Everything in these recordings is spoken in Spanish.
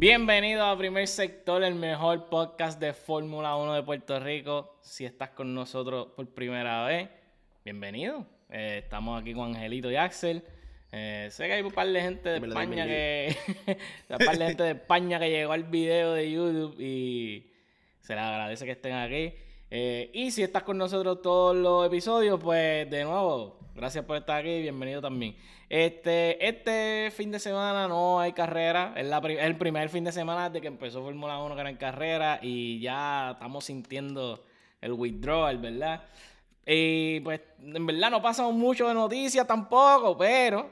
Bienvenido a Primer Sector, el mejor podcast de Fórmula 1 de Puerto Rico. Si estás con nosotros por primera vez, bienvenido. Eh, estamos aquí con Angelito y Axel. Eh, sé que hay un par de gente de España que. un par de gente de España que llegó al video de YouTube y se les agradece que estén aquí. Eh, y si estás con nosotros todos los episodios, pues de nuevo, gracias por estar aquí, bienvenido también. Este, este fin de semana no hay carrera, es, la el primer fin de semana desde que empezó Fórmula 1 que era en carrera y ya estamos sintiendo el withdrawal, ¿verdad? Y pues en verdad no pasamos mucho de noticias tampoco, pero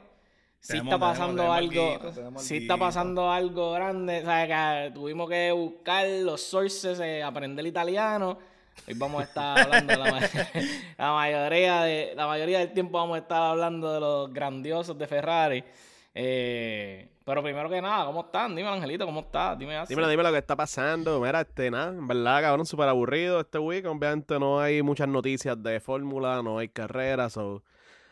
sí Tenemos- está pasando tenemos- algo, tenemos tenemos sí está pasando algo grande, o sea, que tuvimos que buscar los sources, eh, aprender italiano. Hoy vamos a estar hablando de la, ma- la mayoría de la mayoría del tiempo vamos a estar hablando de los grandiosos de Ferrari. Eh, pero primero que nada, ¿cómo están? Dime, Angelito, ¿cómo estás? Dime. Dímelo, dime lo que está pasando. Mira, este, nada, en verdad, cabrón, súper aburrido este week. Obviamente no hay muchas noticias de fórmula, no hay carreras. So,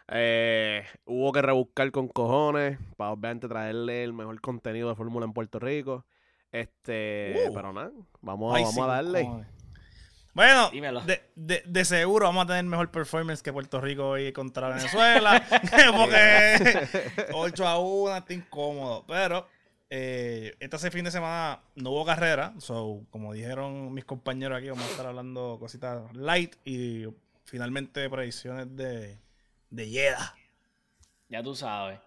eh, hubo que rebuscar con cojones para obviamente traerle el mejor contenido de fórmula en Puerto Rico. Este, Uh. pero nada, vamos, Ay, vamos sí, a darle. Cojones. Bueno, de, de- de seguro vamos a tener mejor performance que Puerto Rico hoy contra Venezuela. porque 8 a 1 está incómodo. Pero eh, este fin de semana no hubo carrera. So, como dijeron mis compañeros aquí, vamos a estar hablando cositas light y finalmente predicciones de, de Yeda. Ya tú sabes.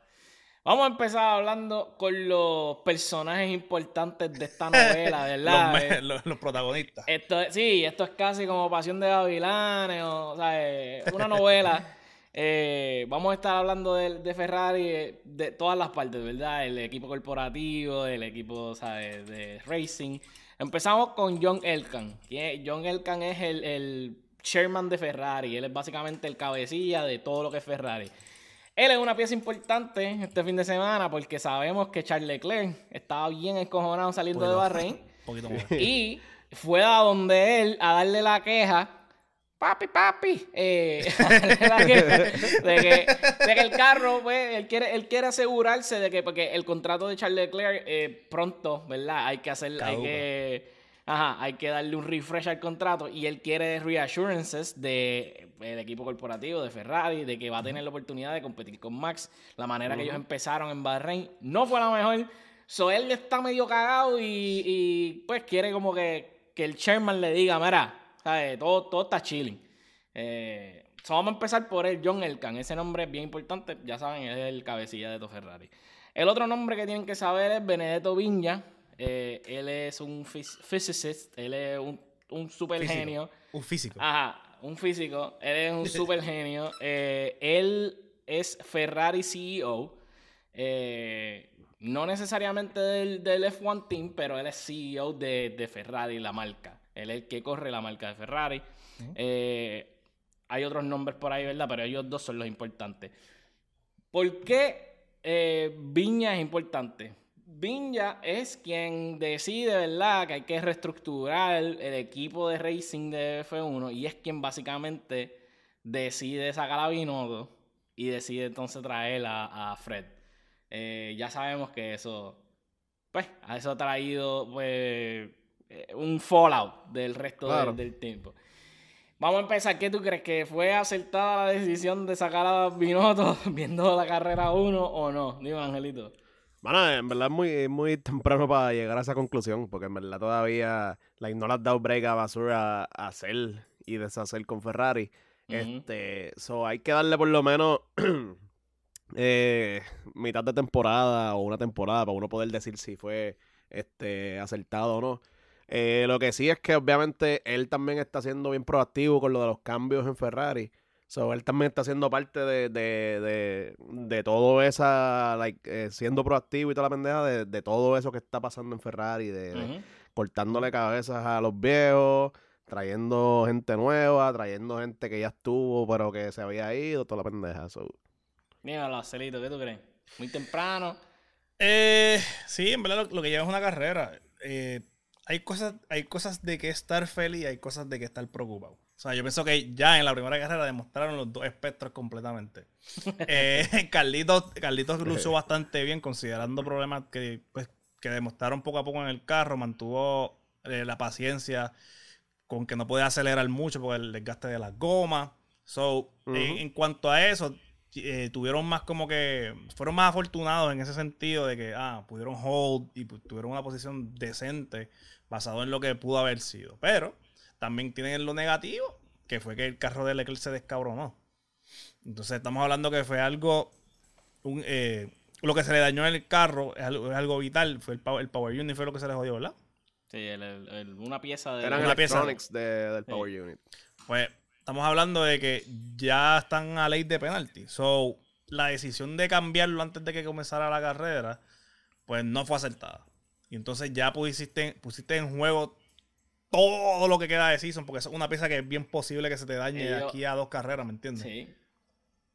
Vamos a empezar hablando con los personajes importantes de esta novela, ¿verdad? Los, Eh, los- los protagonistas. Esto, sí, esto es casi como Pasión de Gavilanes, o, o sea, eh, una novela. Eh, vamos a estar hablando de, de Ferrari eh, de todas las partes, ¿verdad? El equipo corporativo, el equipo ¿sabes? de racing. Empezamos con John Elkan. John Elkan es el, el chairman de Ferrari. Él es básicamente el cabecilla de todo lo que es Ferrari. Él es una pieza importante este fin de semana porque sabemos que Charles Leclerc estaba bien escojonado saliendo de Bahrein. Poquito más. Y fue a donde él a darle la queja. Papi, papi. eh, la queja de, que, de que el carro, pues, él quiere, él quiere asegurarse de que, porque el contrato de Charles Leclerc eh, pronto, ¿verdad? Hay que hacer, hay que, ajá, hay que darle un refresh al contrato y él quiere reassurances de el equipo corporativo de Ferrari, de que va a tener la oportunidad de competir con Max. La manera que ellos empezaron en Bahrein no fue la mejor. So él está medio cagado y, y, pues quiere como que, que el chairman le diga, mira, ¿sabes? Todo, todo está chilling. Eh, so vamos a empezar por el John Elkan. Ese nombre es bien importante, ya saben, es el cabecilla de todo Ferrari. El otro nombre que tienen que saber es Benedetto Viña. Eh, él es un phys- physicist, él es un, un super genio. Un físico. Ajá, un físico. Él es un super genio. Eh, él es Ferrari CEO. Eh, no necesariamente del, del F1 Team, pero él es CEO de, de Ferrari, la marca. Él es el que corre la marca de Ferrari. Eh, hay otros nombres por ahí, ¿verdad? Pero ellos dos son los importantes. ¿Por qué eh, Viña es importante? Viña es quien decide, ¿verdad?, que hay que reestructurar el equipo de racing de F1 y es quien básicamente decide sacar a Binotto y decide entonces traer a, a Fred. Eh, ya sabemos que eso, pues, a eso ha traído pues, eh, un fallout del resto del tiempo. Vamos a empezar. ¿Qué tú crees? ¿Que fue acertada la decisión de sacar a Binotto viendo la carrera 1 o no? Dime, Angelito. Bueno, en verdad es muy, muy temprano para llegar a esa conclusión, porque en verdad todavía like, no le has dado break a Basura a hacer y deshacer con Ferrari. Este, so hay que darle por lo menos eh, mitad de temporada o una temporada para uno poder decir si fue este acertado o no. Eh, lo que sí es que obviamente él también está siendo bien proactivo con lo de los cambios en Ferrari. So, él también está siendo parte de, de, de, de todo esa, like, eh, siendo proactivo y toda la pendeja de, de todo eso que está pasando en Ferrari, de, cortándole cabezas a los viejos, trayendo gente nueva, trayendo gente que ya estuvo pero que se había ido, toda la pendeja. So, Dímelo, Celito, ¿qué tú crees? Muy temprano. Eh, sí, en verdad lo, lo que lleva es una carrera. Eh, hay cosas, hay cosas de que estar feliz y hay cosas de que estar preocupado. O sea, yo pienso que ya en la primera carrera demostraron los dos espectros completamente. Eh, Carlitos, Carlitos lució bastante bien, considerando problemas que, pues, que demostraron poco a poco en el carro, mantuvo eh, la paciencia con que no podía acelerar mucho por el desgaste de las gomas. So, en, cuanto a eso, eh, tuvieron más como que, fueron más afortunados en ese sentido de que, ah, pudieron hold y pu- tuvieron una posición decente basado en lo que pudo haber sido. Pero también tienen lo negativo, que fue que el carro de Leclerc se descabronó. Entonces estamos hablando que fue algo, un, eh, lo que se le dañó en el carro es algo, es algo vital, fue el power, el power unit fue lo que se le jodió, ¿verdad? Sí, el- el- el- una pieza de... Eran Una pieza. de- del Sí. Power Unit. Pues estamos hablando de que ya están a ley de penalti. So, la decisión de cambiarlo antes de que comenzara la carrera, pues no fue acertada. Y entonces ya pusiste, pusiste en juego todo lo que queda de season, porque es una pieza que es bien posible que se te dañe de Ellos- aquí a dos carreras, ¿me entiendes? Sí.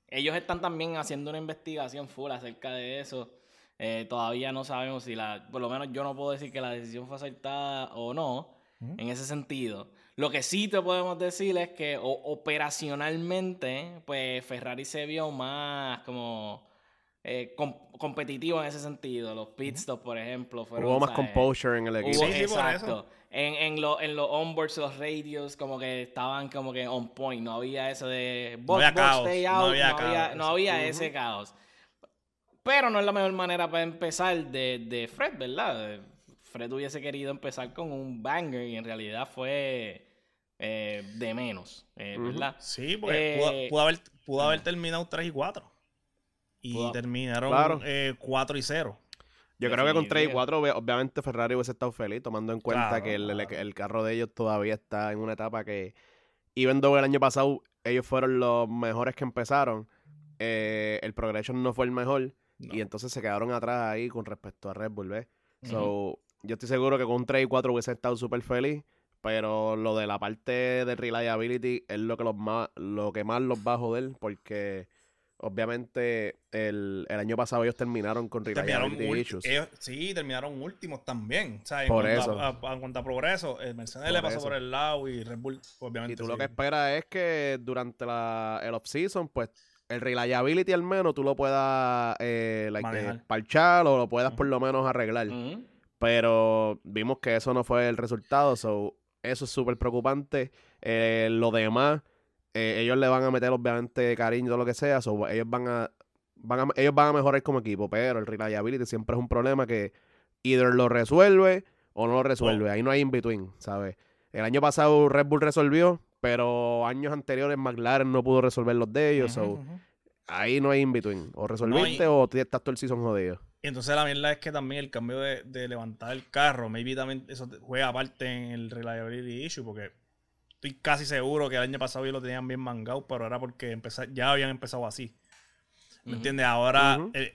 Ellos están también haciendo una investigación full acerca de eso. Eh, todavía no sabemos si la, por lo menos yo no puedo decir que la decisión fue acertada o no, en ese sentido. Lo que sí te podemos decir es que o- operacionalmente, pues Ferrari se vio más como eh, com- competitivo en ese sentido. Los pit stops, por ejemplo, fueron... Hubo más ¿sabes? composure en el equipo. Hubo- Sí, sí, por exacto. En, en, lo- en los onboards, los radios, como que estaban como que on point. No había eso de box, había box, caos, stay no out. No había había, caos. no había Ujú. ese caos. Pero no es la mejor manera para empezar de, de Fred, ¿verdad? Fred hubiese querido empezar con un banger y en realidad fue eh, de menos, eh. ¿verdad? Sí, porque pudo, Eh, pudo haber, pudo haber terminado 3 y 4. Y Pudo- terminaron Claro. eh, 4 y 0. Yo creo que con 3 y Definitivo. 4, obvia- obviamente Ferrari hubiese estado feliz, tomando en cuenta Claro, que el, el- claro. el carro de ellos todavía está en una etapa que, even though el año pasado ellos fueron los mejores que empezaron, eh, el progression no fue el mejor No. y entonces se quedaron atrás ahí con respecto a Red Bull, ¿ves? So, yo estoy seguro que con 3 y 4 hubiese estado súper feliz, pero lo de la parte de reliability es lo que, los más, lo que más los va a joder, porque obviamente el, el año pasado ellos terminaron con reliability issues. ellos- sí, terminaron últimos también. O sea, en Por cuanto eso. A, a- en cuanto a progreso, el Mercedes Por le pasó eso. por el lado y Red Bull, obviamente. Y tú sí. lo que esperas es que durante la, el off-season, pues, el reliability al menos tú lo puedas eh, like, eh, parchar o lo puedas por lo menos arreglar. Pero vimos que eso no fue el resultado, so, eso es súper preocupante. Eh, lo demás, eh, ellos le van a meter obviamente cariño y todo lo que sea, so, ellos van a, van a ellos van a mejorar como equipo, pero el reliability siempre es un problema que either lo resuelve o no lo resuelve. Ahí no hay in between, ¿sabes? El año pasado Red Bull resolvió, pero años anteriores McLaren no pudo resolver los de ellos, so, ahí no hay in between. O resolviste o estás todo el season jodido. Y entonces la mierda es que también el cambio de, de levantar el carro, maybe también eso juega aparte en el reliability issue, porque estoy casi seguro que el año pasado ellos lo tenían bien mangado, pero era porque empezar, ya habían empezado así. ¿Me Ujú. entiendes? Ahora eh,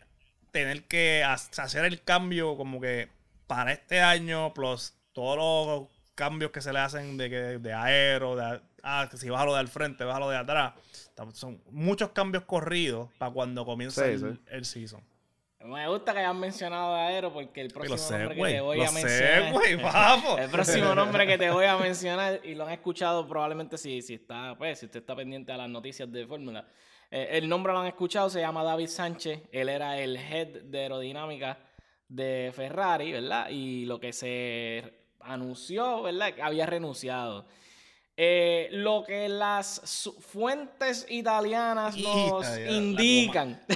tener que ha- hacer el cambio como que para este año, plus todos los cambios que se le hacen de, que, de aero, de, ah, que si bájalo de al frente, bájalo de atrás. Son muchos cambios corridos para cuando comienza Sí, el, sí. el season. Me gusta que hayan mencionado a Aero porque el próximo sé, nombre que te voy a sé, mencionar. vamos. El próximo nombre que te voy a mencionar, y lo han escuchado probablemente si, si está, pues, si usted está pendiente a las noticias de Fórmula. Eh, el nombre lo han escuchado, se llama David Sánchez. Él era el head de aerodinámica de Ferrari, ¿verdad? Y lo que se anunció, ¿verdad? Que había renunciado. Eh, lo que las fuentes italianas nos ya, la indican.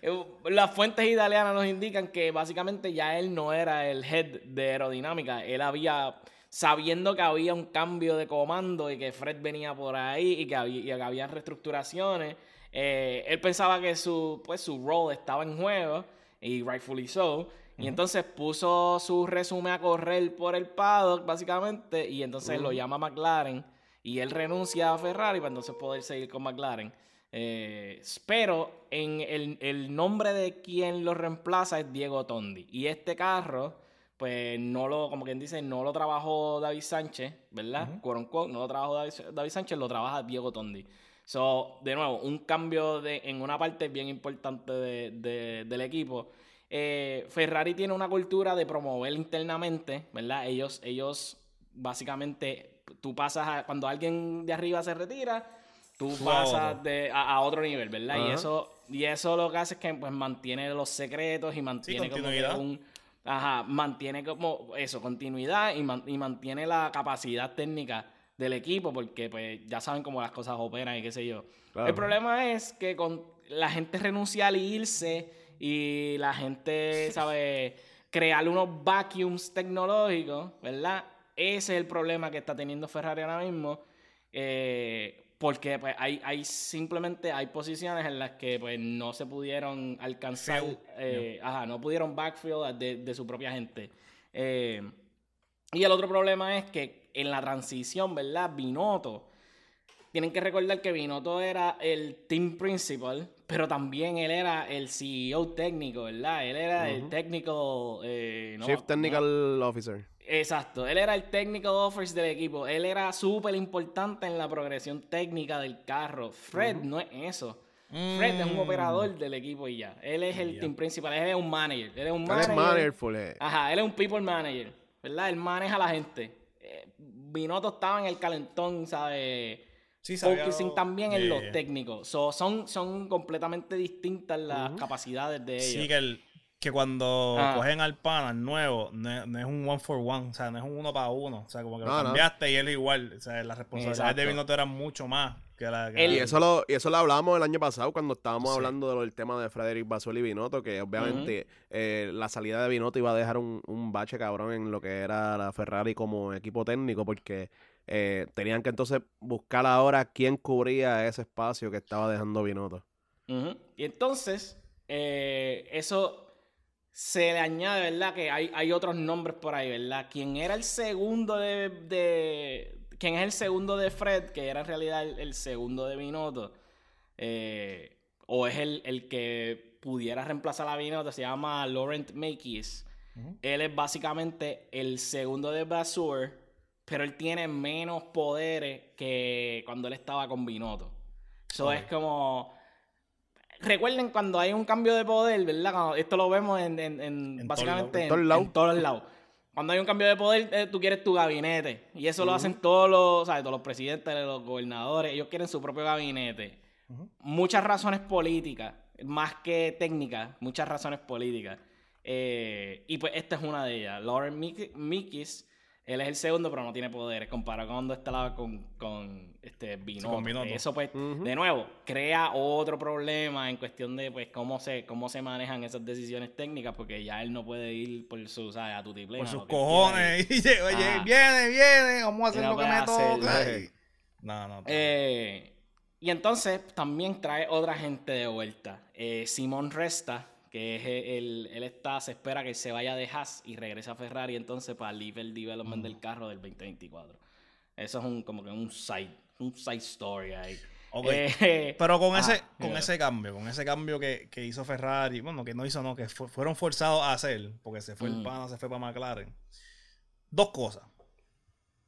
eh, las fuentes italianas nos indican que básicamente ya él no era el head de aerodinámica. Él había, sabiendo que había un cambio de comando y que Fred venía por ahí y que había, y que había reestructuraciones, eh, él pensaba que su, pues, su role estaba en juego y rightfully so. Y entonces puso su resumen a correr por el paddock, básicamente, y entonces lo llama McLaren y él renuncia a Ferrari para entonces poder seguir con McLaren. Eh, pero en el, el nombre de quien lo reemplaza es Diego Tondi. Y este carro, pues no lo, como quien dice, no lo trabajó David Sánchez, ¿verdad? Unquote, no lo trabajó David, David Sánchez, lo trabaja Diego Tondi. So, de nuevo, un cambio de, en una parte bien importante de- de- del equipo. Eh, Ferrari tiene una cultura de promover internamente, ¿verdad? Ellos, ellos básicamente, tú pasas a, cuando alguien de arriba se retira, tú pasas otro. de, a, a otro nivel, ¿verdad? Y eso, y eso lo que hace es que pues, mantiene los secretos y mantiene como que continuidad. un... Ajá, mantiene como eso, continuidad y, man- y mantiene la capacidad técnica del equipo porque pues ya saben cómo las cosas operan y qué sé yo. Claro. El problema es que con la gente renuncia al irse y la gente, ¿sabe? Crear unos vacuums tecnológicos, ¿verdad? Ese es el problema que está teniendo Ferrari ahora mismo. eh, porque pues, hay, hay simplemente hay posiciones en las que pues, no se pudieron alcanzar, Fill, eh, ajá, no pudieron backfield de, de su propia gente. Eh, y el otro problema es que en la transición, ¿verdad? Binotto, tienen que recordar que Binotto era el team principal, pero también él era el CEO técnico, ¿verdad? Él era el técnico... eh, no- Chief no- Technical Officer. Exacto, él era el technical office del equipo. Él era súper importante en la progresión técnica del carro. Fred no es eso. Fred es un Mm. operador del equipo y ya. Él es el team principal, él es un manager. Él es un Él es manager. manager full, eh. Ajá, él es un people manager, ¿verdad? Él maneja a la gente. Eh, Binotto estaba en el calentón, ¿sabes? Sí, Focusing también en los Yeah. técnicos. So, son, son completamente distintas las capacidades de ellos. Sí, que, el, que cuando Ah. cogen al pana, al nuevo, no, es- no es un one for one, o sea, no es un uno para uno. O sea, como que lo no. cambiaste y él igual. O sea, las responsabilidades de. Binotto eran mucho más que la que Él- Y eso lo, y eso lo hablamos el año pasado cuando estábamos Sí. hablando del tema de Frederick Basoli y Binotto, que obviamente eh, la salida de Binotto iba a dejar un, un bache cabrón en lo que era la Ferrari como equipo técnico, porque eh, tenían que entonces buscar ahora quién cubría ese espacio que estaba dejando Binotto. Y entonces, eh, eso se le añade, ¿verdad? Que hay, hay otros nombres por ahí, ¿verdad? Quien era el segundo de, de- Quien es el segundo de Fred, que era en realidad el, el segundo de Binotto, eh, o es el, el que pudiera reemplazar a Binotto, se llama Laurent Makis. Ujú. Él es básicamente el segundo de Basur, pero él tiene menos poderes que cuando él estaba con Binotto. Eso es como. Recuerden cuando hay un cambio de poder, ¿verdad? Cuando- esto lo vemos en, en- en- En básicamente todos en, todos lados. Cuando hay un cambio de poder, eh, tú quieres tu gabinete. Y eso lo hacen todos los, ¿sabes? todos los presidentes, los gobernadores. Ellos quieren su propio gabinete. Muchas razones políticas, más que técnicas, muchas razones políticas. Eh, y pues esta es una de ellas. Lauren Mik- Mikis, él es el segundo, pero no tiene poderes, comparado con cuando estaba con, con este Binotto. con Binotto. Eso pues, de nuevo, crea otro problema en cuestión de pues cómo se, cómo se manejan esas decisiones técnicas, porque ya él no puede ir por su, ¿sabes? A tu Por sus cojones. Y oye, Ah. viene, viene, vamos a hacer lo que me toca. No, no. Eh, y entonces también trae otra gente de vuelta. Eh, Simón Resta, que es el, él está, se espera que se vaya de Haas y regrese a Ferrari entonces para el el development del carro del 2024. Eso es un, como que un side, un side story ahí. Eh, Pero con ah, ese, con ese cambio, con ese cambio que, que hizo Ferrari, bueno, que no hizo, no, que fu- fueron forzados a hacer, porque se fue el Mm. pana, se fue para McLaren. Dos cosas.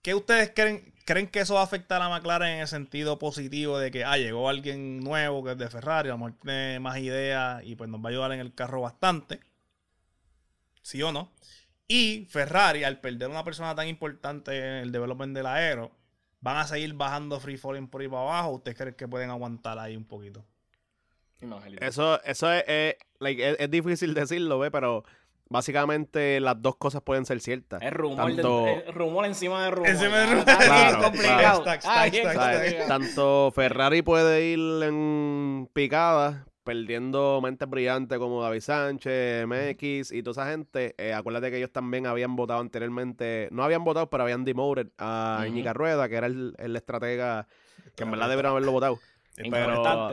¿Qué ustedes creen, creen que eso va a afectar a McLaren en el sentido positivo de que, ah, llegó alguien nuevo que es de Ferrari, a lo mejor tiene más ideas y pues nos va a ayudar en el carro bastante? ¿Sí o no? Y Ferrari, al perder una persona tan importante en el development del aero, van a seguir bajando free falling por ahí para abajo. ¿Ustedes creen que pueden aguantar ahí un poquito? Eso, eso es, es- like, es, es difícil decirlo, ¿ve? Pero básicamente las dos cosas pueden ser ciertas. es rumor, de- tanto- es rumor encima de rumor. Encima de Ah, rumor. Claro, complicado. claro. Complicado. Tanto Ferrari puede ir en picada, perdiendo mentes brillantes como David Sánchez, MX y toda esa gente. Eh, acuérdate que ellos también habían votado anteriormente, no habían votado, pero habían demoted a. Iñiga Rueda, que era el, el estratega que en verdad deberían haberlo votado. Pero-.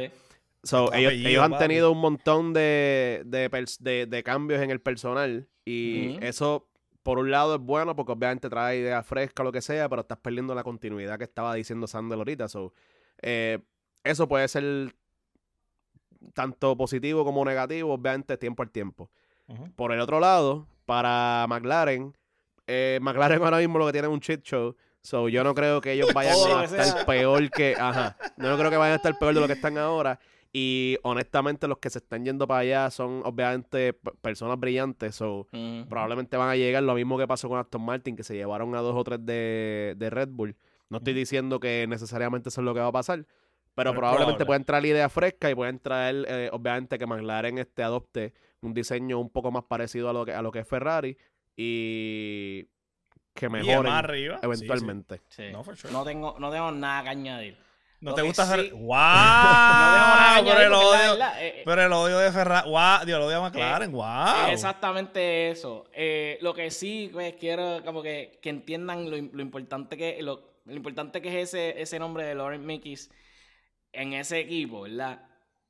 So, ellos, apellido, ellos han tenido un montón de, de, de- de cambios en el personal y eso por un lado es bueno porque obviamente trae ideas frescas o lo que sea, pero estás perdiendo la continuidad que estaba diciendo Sandel ahorita. So, eh, eso puede ser tanto positivo como negativo, obviamente tiempo al tiempo. Por el otro lado, para McLaren, eh, McLaren ahora mismo lo que tiene es un shit show. So, yo no creo que ellos vayan a estar sea. peor que. Ajá. No creo que vayan a estar peor de lo que están ahora. Y honestamente, los que se están yendo para allá son obviamente personas brillantes. So, probablemente van a llegar lo mismo que pasó con Aston Martin, que se llevaron a dos o tres de, de Red Bull. No estoy diciendo que necesariamente eso es lo que va a pasar, Pero probablemente probable. pueden traer ideas frescas y pueden traer, eh, obviamente, que McLaren este, adopte un diseño un poco más parecido a lo que, a lo que es Ferrari y que Y mejoren más arriba. eventualmente. Sí. No, for sure. no, tengo, no tengo nada que añadir. ¿No Lo te gusta hacer. sí- ¡Wow! no que Pero el odio. verdad, eh, eh, Pero el odio de Ferrari. ¡Wow! Dios, el odio de McLaren. ¡Wow! Exactamente eso. Eh, lo que sí, pues, quiero como que, que entiendan lo, lo importante que lo, lo importante que es ese, ese nombre de Lauren Mickey en ese equipo, ¿verdad?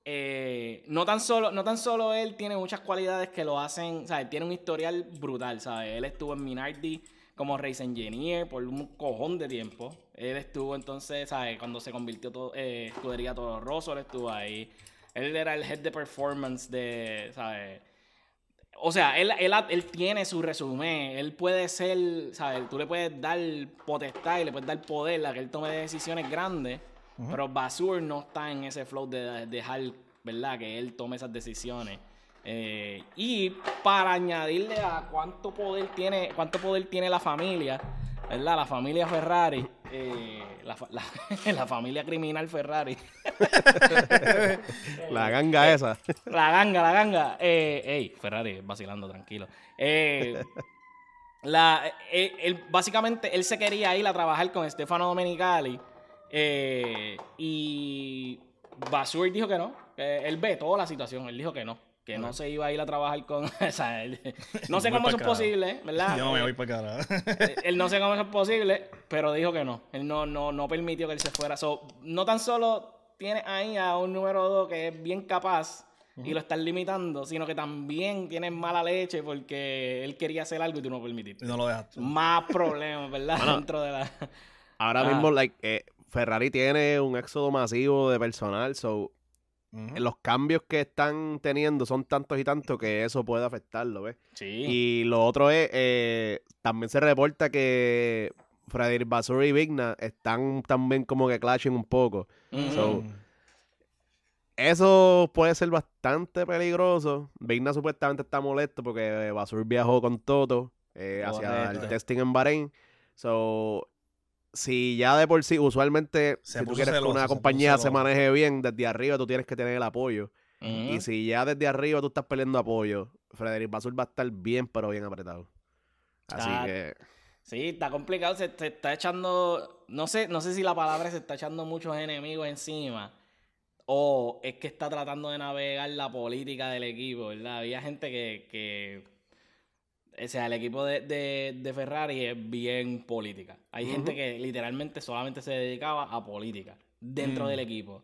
Eh, no tan solo, no tan solo él tiene muchas cualidades que lo hacen, ¿sabes? Tiene un historial brutal, ¿sabes? Él estuvo en Minardi como race engineer por un cojón de tiempo. Él estuvo entonces, ¿sabes? Cuando se convirtió todo, eh, escudería Toro Rosso, él estuvo ahí. Él era el head de performance de, ¿sabes? O sea, él, él, él tiene su resumen. Él puede ser, ¿sabes? Tú le puedes dar potestad y le puedes dar poder a que él tome decisiones grandes. Pero Basur no está en ese flow de dejar, ¿verdad? Que él tome esas decisiones. Eh, y para añadirle a cuánto poder tiene, cuánto poder tiene la familia, ¿verdad? La familia Ferrari, eh, la, fa- la- la familia criminal Ferrari. La ganga esa. La ganga, la ganga. Eh, ey, Ferrari, vacilando, tranquilo. Eh, la, eh, él- básicamente, él se quería ir a trabajar con Stefano Domenicali. eh, y Basur dijo que no. él ve toda la situación. Él dijo que no. Que no se iba a ir a trabajar con. o sea, él- no sé cómo eso es posible, ¿verdad? Yo no me Eh, voy para carajo. eh, él no sé cómo eso es posible, pero dijo que no. Él no, no, no permitió que él se fuera. So, no tan solo tiene ahí a un número 2 que es bien capaz y lo están limitando, sino que también tiene mala leche porque él quería hacer algo y tú no permitiste. Y no lo dejaste. Más problemas, ¿verdad? Bueno. Dentro de la... Ahora Ah. mismo, like, eh, Ferrari tiene un éxodo masivo de personal, so Los cambios que están teniendo son tantos y tantos que eso puede afectarlo, ¿ves? Sí. Y lo otro es, eh, también se reporta que Frederick Basur y Vigna están también como que clashing un poco. So-. Eso puede ser bastante peligroso. Vigna supuestamente está molesto porque Basur viajó con Toto eh, hacia el testing en Bahrein. So, si ya de por sí, usualmente, Se si tú quieres que una compañía se maneje bien, desde arriba tú tienes que tener el apoyo. Ujú. Y si ya desde arriba tú estás peleando apoyo, Frederick Basur va a estar bien, pero bien apretado. Así Ah, que, Sí, está complicado. Se, se está echando. No sé, no sé si la palabra se está echando muchos enemigos encima. O es que está tratando de navegar la política del equipo, ¿verdad? Había gente que. que o sea, el equipo de, de- de Ferrari es bien política. Hay gente que literalmente solamente se dedicaba a política dentro Mm. del equipo.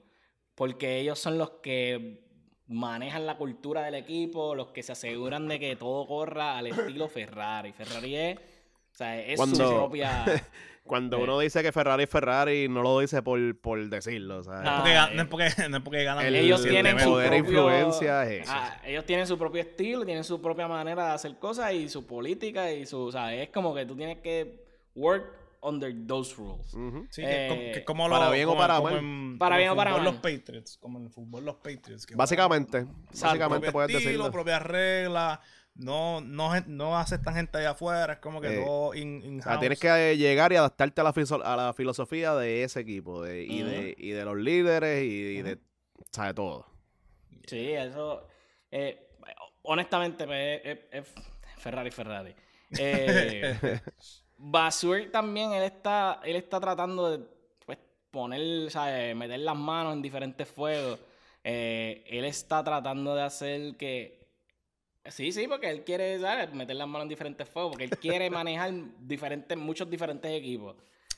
Porque ellos son los que manejan la cultura del equipo, los que se aseguran de que todo corra al estilo Ferrari. Ferrari es, o sea, es su propia... cuando Eh. uno dice que Ferrari es Ferrari, no lo dice por, por decirlo. o sea, Porque ga- eh. no, es porque, no es porque ganan El- ellos el tienen su poder e propio, influencia es- Ah, ellos tienen su propio estilo, tienen su propia manera de hacer cosas y su política y su, o sea, es como que tú tienes que work under those rules. ujú. Sí, Eh, que como para lo- bien o como- para como mal. en- Para como bien en o para mal. los Patriots, como en el fútbol los Patriots. que Básicamente, básicamente puedes decirlo. propias reglas, no, no, no aceptan gente allá afuera, es como que Eh, todo in, in O sea, tienes que eh, llegar y adaptarte a la, fiso- a la filosofía de ese equipo de, y, de, y de los líderes y, y de, o sea, de todo. Sí, eso. eh, honestamente, pues, es, es- es Ferrari, Ferrari. Eh, Basur también, él está, él está tratando de pues, poner, ¿sabes? meter las manos en diferentes fuegos. Eh, él está tratando de hacer que. Sí, sí, porque él quiere, ¿sabes? Meter las manos en diferentes fuegos, porque él quiere manejar diferentes, muchos diferentes equipos.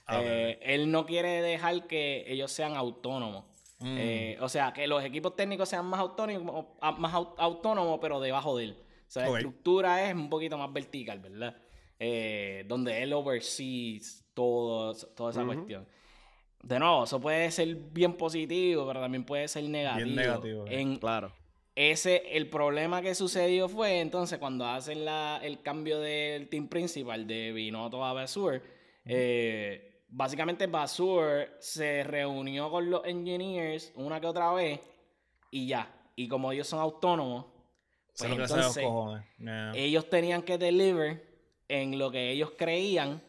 Ah, Eh, él no quiere dejar que ellos sean autónomos. Mm. Eh, o sea, que los equipos técnicos sean más autónomos, más au- autónomos, pero debajo de él. O sea, la estructura es un poquito más vertical, ¿verdad? Eh, donde él oversees todo, toda esa cuestión. De nuevo, eso puede ser bien positivo, pero también puede ser negativo. negativo, eh. En Claro. Ese, el problema que sucedió fue entonces cuando hacen la, el cambio del team principal de Binotto a Basur, eh, básicamente Basur se reunió con los engineers una que otra vez y ya. Y como ellos son autónomos, pues entonces. Yeah. ellos tenían que deliver en lo que ellos creían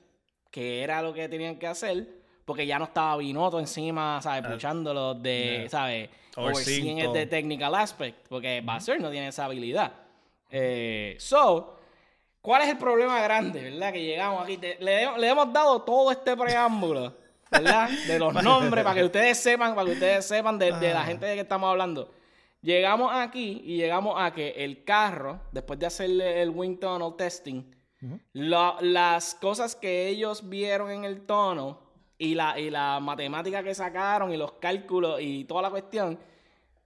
que era lo que tenían que hacer, porque ya no estaba Binotto encima, ¿sabes? Ah, Puchándolo de, yeah. ¿sabes? Overseeing el de technical aspect, porque Basser no tiene esa habilidad. Eh, so, ¿cuál es el problema grande, verdad? Que llegamos aquí, te- le, le hemos dado todo este preámbulo, ¿verdad? De los nombres, para que ustedes sepan, para que ustedes sepan de, de la Ah. gente de que estamos hablando. Llegamos aquí y llegamos a que el carro, después de hacerle el wind tunnel testing, la- las cosas que ellos vieron en el tono y la, y la matemática que sacaron y los cálculos y toda la cuestión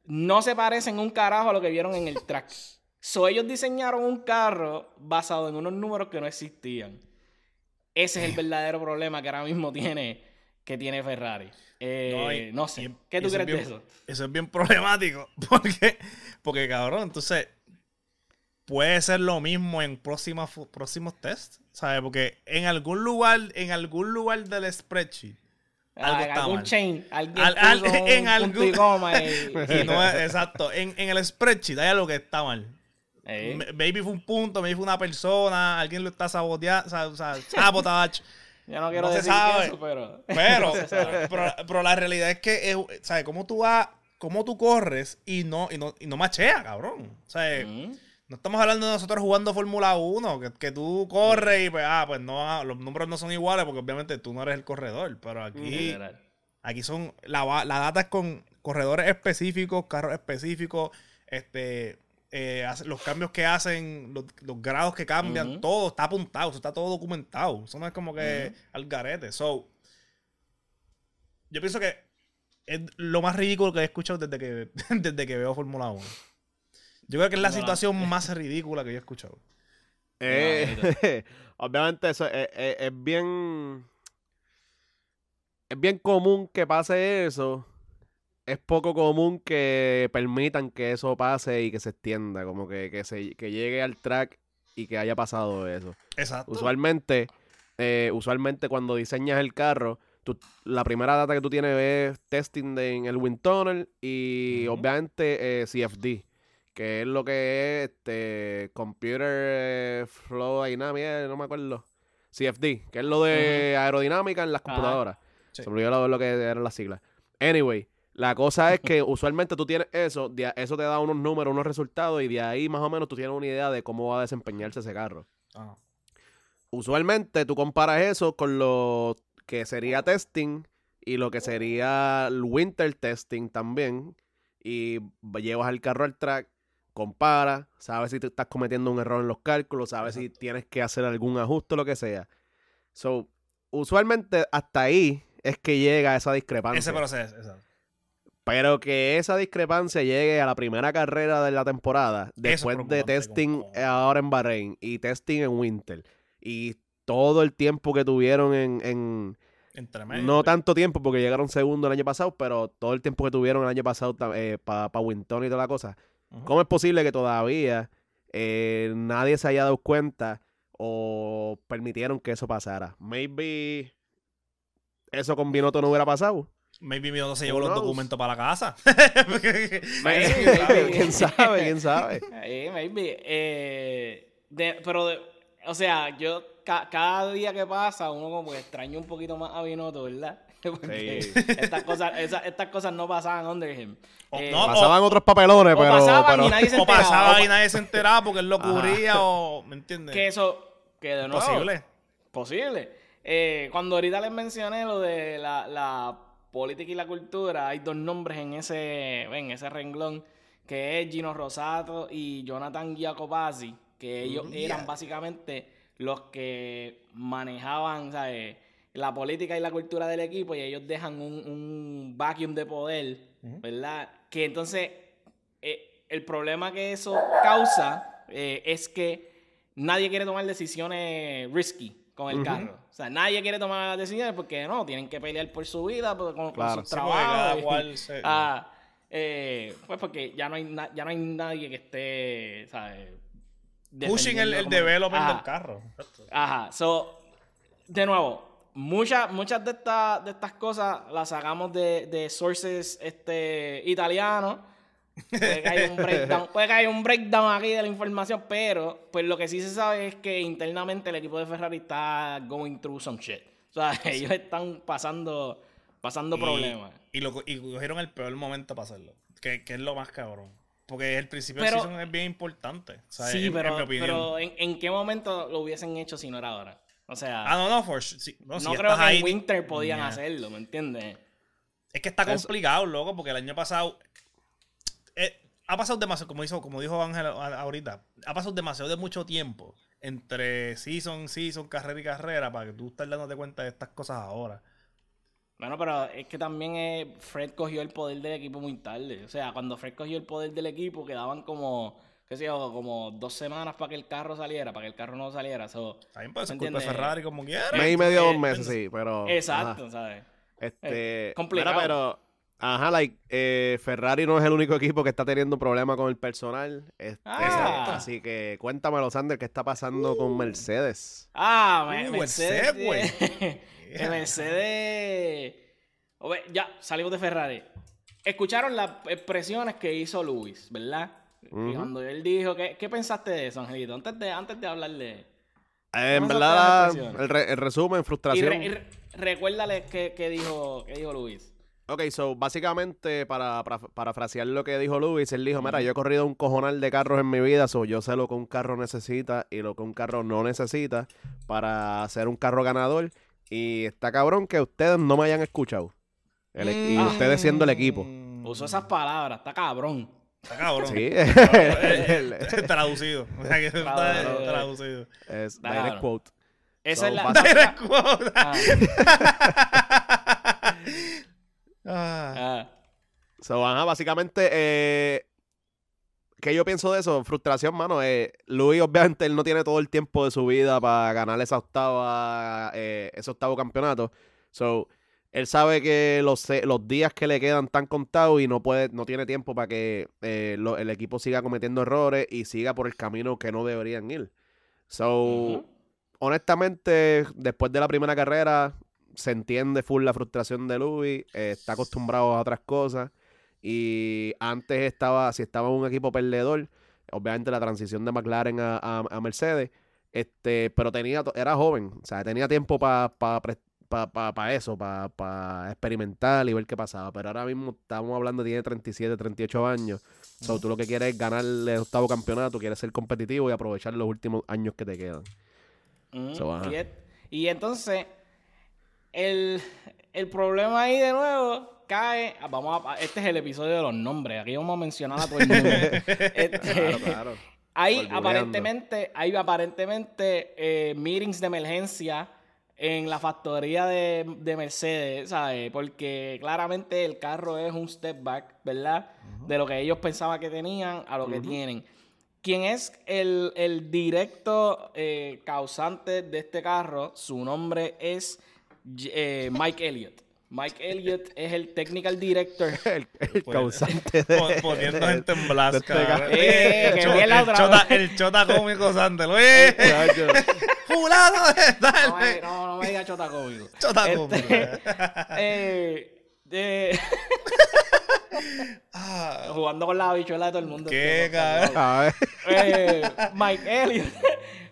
no se parecen un carajo a lo que vieron en el track. So ellos diseñaron un carro basado en unos números que no existían. Ese es el verdadero problema que ahora mismo tiene, que tiene Ferrari. Eh, No, sé. y- ¿Qué tú es crees de eso? Eso es bien problemático. Porque, porque cabrón, entonces puede ser lo mismo en próximas, fu- próximos tests. ¿Sabes? Porque en algún lugar, en algún lugar del spreadsheet. Algo Ah, está algún mal. chain, alguien Al- al- puso un en y algún- coma y- Y no es- exacto. En, en el spreadsheet hay algo que está mal. Eh, Maybe fue un punto, maybe fue una persona, alguien lo está saboteando, sabotage. yo no quiero no decir eso, pero... Pero, pero, pero la realidad es que, es, ¿sabes? Cómo tú vas, cómo tú corres y no, y no, y no machea, cabrón. O sea, Mm. No estamos hablando de nosotros jugando Fórmula 1, que, que tú corres y pues, ah, pues no, ah, los números no son iguales porque obviamente tú no eres el corredor. Pero aquí, aquí son, la, la data es con corredores específicos, carros específicos, este... eh, los cambios que hacen, los, los grados que cambian, todo está apuntado, eso está todo documentado. Eso no es como que al garete. So, yo pienso que es lo más ridículo que he escuchado desde que, desde que veo Fórmula 1. Yo creo que es la No, no. situación más ridícula que yo he escuchado. Eh, obviamente eso es, es- es bien es bien común que pase eso es poco común que permitan que eso pase y que se extienda como que, que se que llegue al track y que haya pasado eso Exacto. usualmente eh, usualmente cuando diseñas el carro tú- la primera data que tú tienes es testing de- en el wind tunnel y obviamente eh, CFD que es lo que es este Computer Flow Dynamics, no me acuerdo. CFD, que es lo de aerodinámica en las computadoras. Sí. Se me olvidó lo, que eran las siglas. Anyway, la cosa es que usualmente tú tienes eso, de eso te da unos números, unos resultados, y de ahí más o menos tú tienes una idea de cómo va a desempeñarse ese carro. Ah. Usualmente tú comparas eso con lo que sería testing y lo que sería el winter testing también. Y llevas el carro al track, comparas, sabes si te estás cometiendo un error en los cálculos, sabes si tienes que hacer algún ajuste o lo que sea. So, usualmente hasta ahí es que llega esa discrepancia. Ese proceso, exacto. Pero que esa discrepancia llegue a la primera carrera de la temporada, después de testing como- ahora en Bahrein y testing en Winter, y todo el tiempo que tuvieron en, no tanto tiempo porque llegaron segundo el año pasado, pero todo el tiempo que tuvieron el año pasado para pa Winton y toda la cosa. ¿Cómo es posible que todavía eh, nadie se haya dado cuenta o permitieron que eso pasara? Maybe eso con Binotto no hubiera pasado. Maybe no se llevó los documentos para la casa. Maybe, maybe. ¿Quién sabe? ¿Quién sabe? Eh, maybe. Eh, de- pero, de- o sea, yo ca- cada día que pasa, uno como que extraña un poquito más a Binotto, ¿verdad? Porque Sí. estas, cosas, esas- estas cosas no pasaban under him. O- Eh, no, Pasaban otros papelones, o pero... pasaban pero- y nadie se o enteraba. pasaba o y pa- nadie se enteraba porque él lo Ajá. cubría o... ¿Me entiendes? Que eso, que de nuevo, Posible. Posible. Eh, cuando ahorita les mencioné lo de la, la política y la cultura, hay dos nombres en ese, en ese renglón, que es Gino Rosato y Jonathan Giacopazzi, que ellos Mm, eran básicamente los que manejaban ¿sabes? La política y la cultura del equipo y ellos dejan un, un vacuum de poder. ¿verdad? Que entonces eh, el problema que eso causa eh, es que nadie quiere tomar decisiones risky con el carro. O sea, nadie quiere tomar las decisiones porque no, tienen que pelear por su vida, por, con, con Claro. Sí, trabajos. y- cual se- Ah, eh, pues porque ya no hay na- ya no hay nadie que esté, ¿sabes? Pushing el, el como- development Ajá. del carro. Ajá, so, de nuevo, muchas, muchas de, estas de estas cosas las sacamos de, de sources este, italianos. Puede que, haya un breakdown, puede que haya un breakdown aquí de la información, pero pues lo que sí se sabe es que internamente el equipo de Ferrari está going through some shit. O sea, ellos están pasando, pasando Y- problemas. Y, lo, y cogieron el peor momento para hacerlo. Que, que es lo más cabrón. Porque el principio Pero- del season es bien importante. o sea, sí, en- en pero, mi opinión. pero ¿en, en qué momento lo hubiesen hecho si no era ahora? O sea, Ah, no, no, for sure. Sí, no, no creo que ahí, en Winter podían hacerlo, ¿me entiendes? Es que está Eso- complicado, loco, porque el año pasado. eh, ha pasado demasiado, como, hizo, como dijo Ángel ahorita, ha pasado demasiado de mucho tiempo entre season, season, carrera y carrera para que tú estés dándote cuenta de estas cosas ahora. Bueno, pero es que también eh, Fred cogió el poder del equipo muy tarde. O sea, cuando Fred cogió el poder del equipo, quedaban como, qué sé yo, como dos semanas para que el carro saliera, para que el carro no saliera. So, También puede ser ¿Me culpa de? Ferrari como quiera. Mes y medio, dos meses, sí, pero... exacto, ajá. ¿sabes? Este, complicado. mira, pero, ajá, like, eh, Ferrari no es el único equipo que está teniendo problemas con el personal. Este, Ah. Así que cuéntamelo, Sander, ¿qué está pasando con Mercedes? Ah, Uh, Mercedes. El Mercedes. Oye, Ya, salimos de Ferrari. Escucharon las expresiones que hizo Luis, ¿verdad? Ujú. Cuando él dijo, ¿qué, qué pensaste de eso, Angelito? Antes de, antes de hablarle. Eh, en verdad, el, expresiones. re- el resumen, Y, frustración. re- y re- recuérdale qué, qué dijo, qué dijo Luis. Ok, so, básicamente, para, para parafrasear lo que dijo Luis, él dijo, mira, yo he corrido un cojonal de carros en mi vida, so yo sé lo que un carro necesita y lo que un carro no necesita para ser un carro ganador. Y está cabrón que ustedes no me hayan escuchado. El e- y Mm. ustedes siendo el equipo. Usó esas palabras, está cabrón. Está cabrón. Sí, Eh, eh, traducido. O sea, que está Traducido. traducido. es direct quote. Esa So, es la. Direct quote. Ah, Ah. ah. So, ajá, básicamente, eh, ¿qué yo pienso de eso? Frustración, mano. Eh, Luis, obviamente, él no tiene todo el tiempo de su vida para ganar esa octava, eh, ese octavo campeonato. So, él sabe que los, los días que le quedan están contados y no puede, no tiene tiempo para que eh, lo- el equipo siga cometiendo errores y siga por el camino que no deberían ir. So, honestamente, después de la primera carrera, se entiende full la frustración de Louis. eh, está acostumbrado a otras cosas. Y antes estaba, si estaba en un equipo perdedor, obviamente la transición de McLaren a, a- a Mercedes, este, pero tenía, era joven, o sea, tenía tiempo para eso, para experimentar y ver qué pasaba. Pero ahora mismo estamos hablando, tiene 37, 38 años. So, tú lo que quieres es ganar el octavo campeonato, quieres ser competitivo y aprovechar los últimos años que te quedan. Mm, So, y, entonces, el, el problema ahí de nuevo cae. ah, Vamos a, este es el episodio de los nombres. Aquí vamos a mencionar a todo el mundo. Este, Claro, claro. Bordureando. aparentemente, hay aparentemente eh, meetings de emergencia en la factoría de, de Mercedes, ¿sabes? Porque claramente el carro es un step back, ¿verdad? De lo que ellos pensaban que tenían a lo que tienen. ¿Quién es el, el directo eh, causante de este carro? Su nombre es eh, Mike Elliott. Mike Elliott es el technical director. el, el Pues, causante de, Po- Poniendo gente en blast, de este Eh, el, chota, el chota cómico Sandel. ¡Fulano de No no, no me diga chota cómico. Chota Este, cómico. eh, eh, Ah, jugando con la bichuela de todo el mundo. Qué Este, cabrón. Eh, Mike Elliott.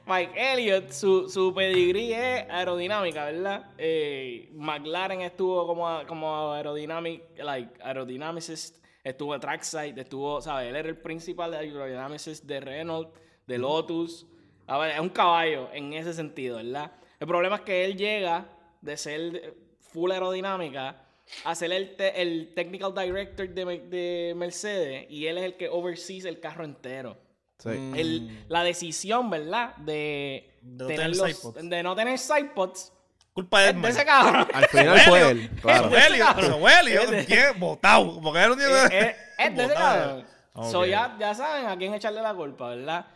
Mike Elliott, su, su pedigrí es aerodinámica, ¿verdad? Eh, McLaren estuvo como, como aerodynamic, like, aerodynamicist, estuvo trackside, estuvo, ¿sabes? Él era el principal de aerodynamicist de Renault, de Lotus. A ver, es un caballo en ese sentido, ¿verdad? El problema es que él llega de ser full aerodinámica a ser el, te- el technical director de, de Mercedes y él es el que oversees el carro entero Sí. el- la decisión, ¿verdad? De, De no tener tener los- sidepods. de no tener sidepods. Culpa de ese cabrón. Al final fue él. Claro. ¿qué? Botado. Porque era el único es, de ese cabrón. So, ya, ya saben a quién echarle la culpa, ¿verdad?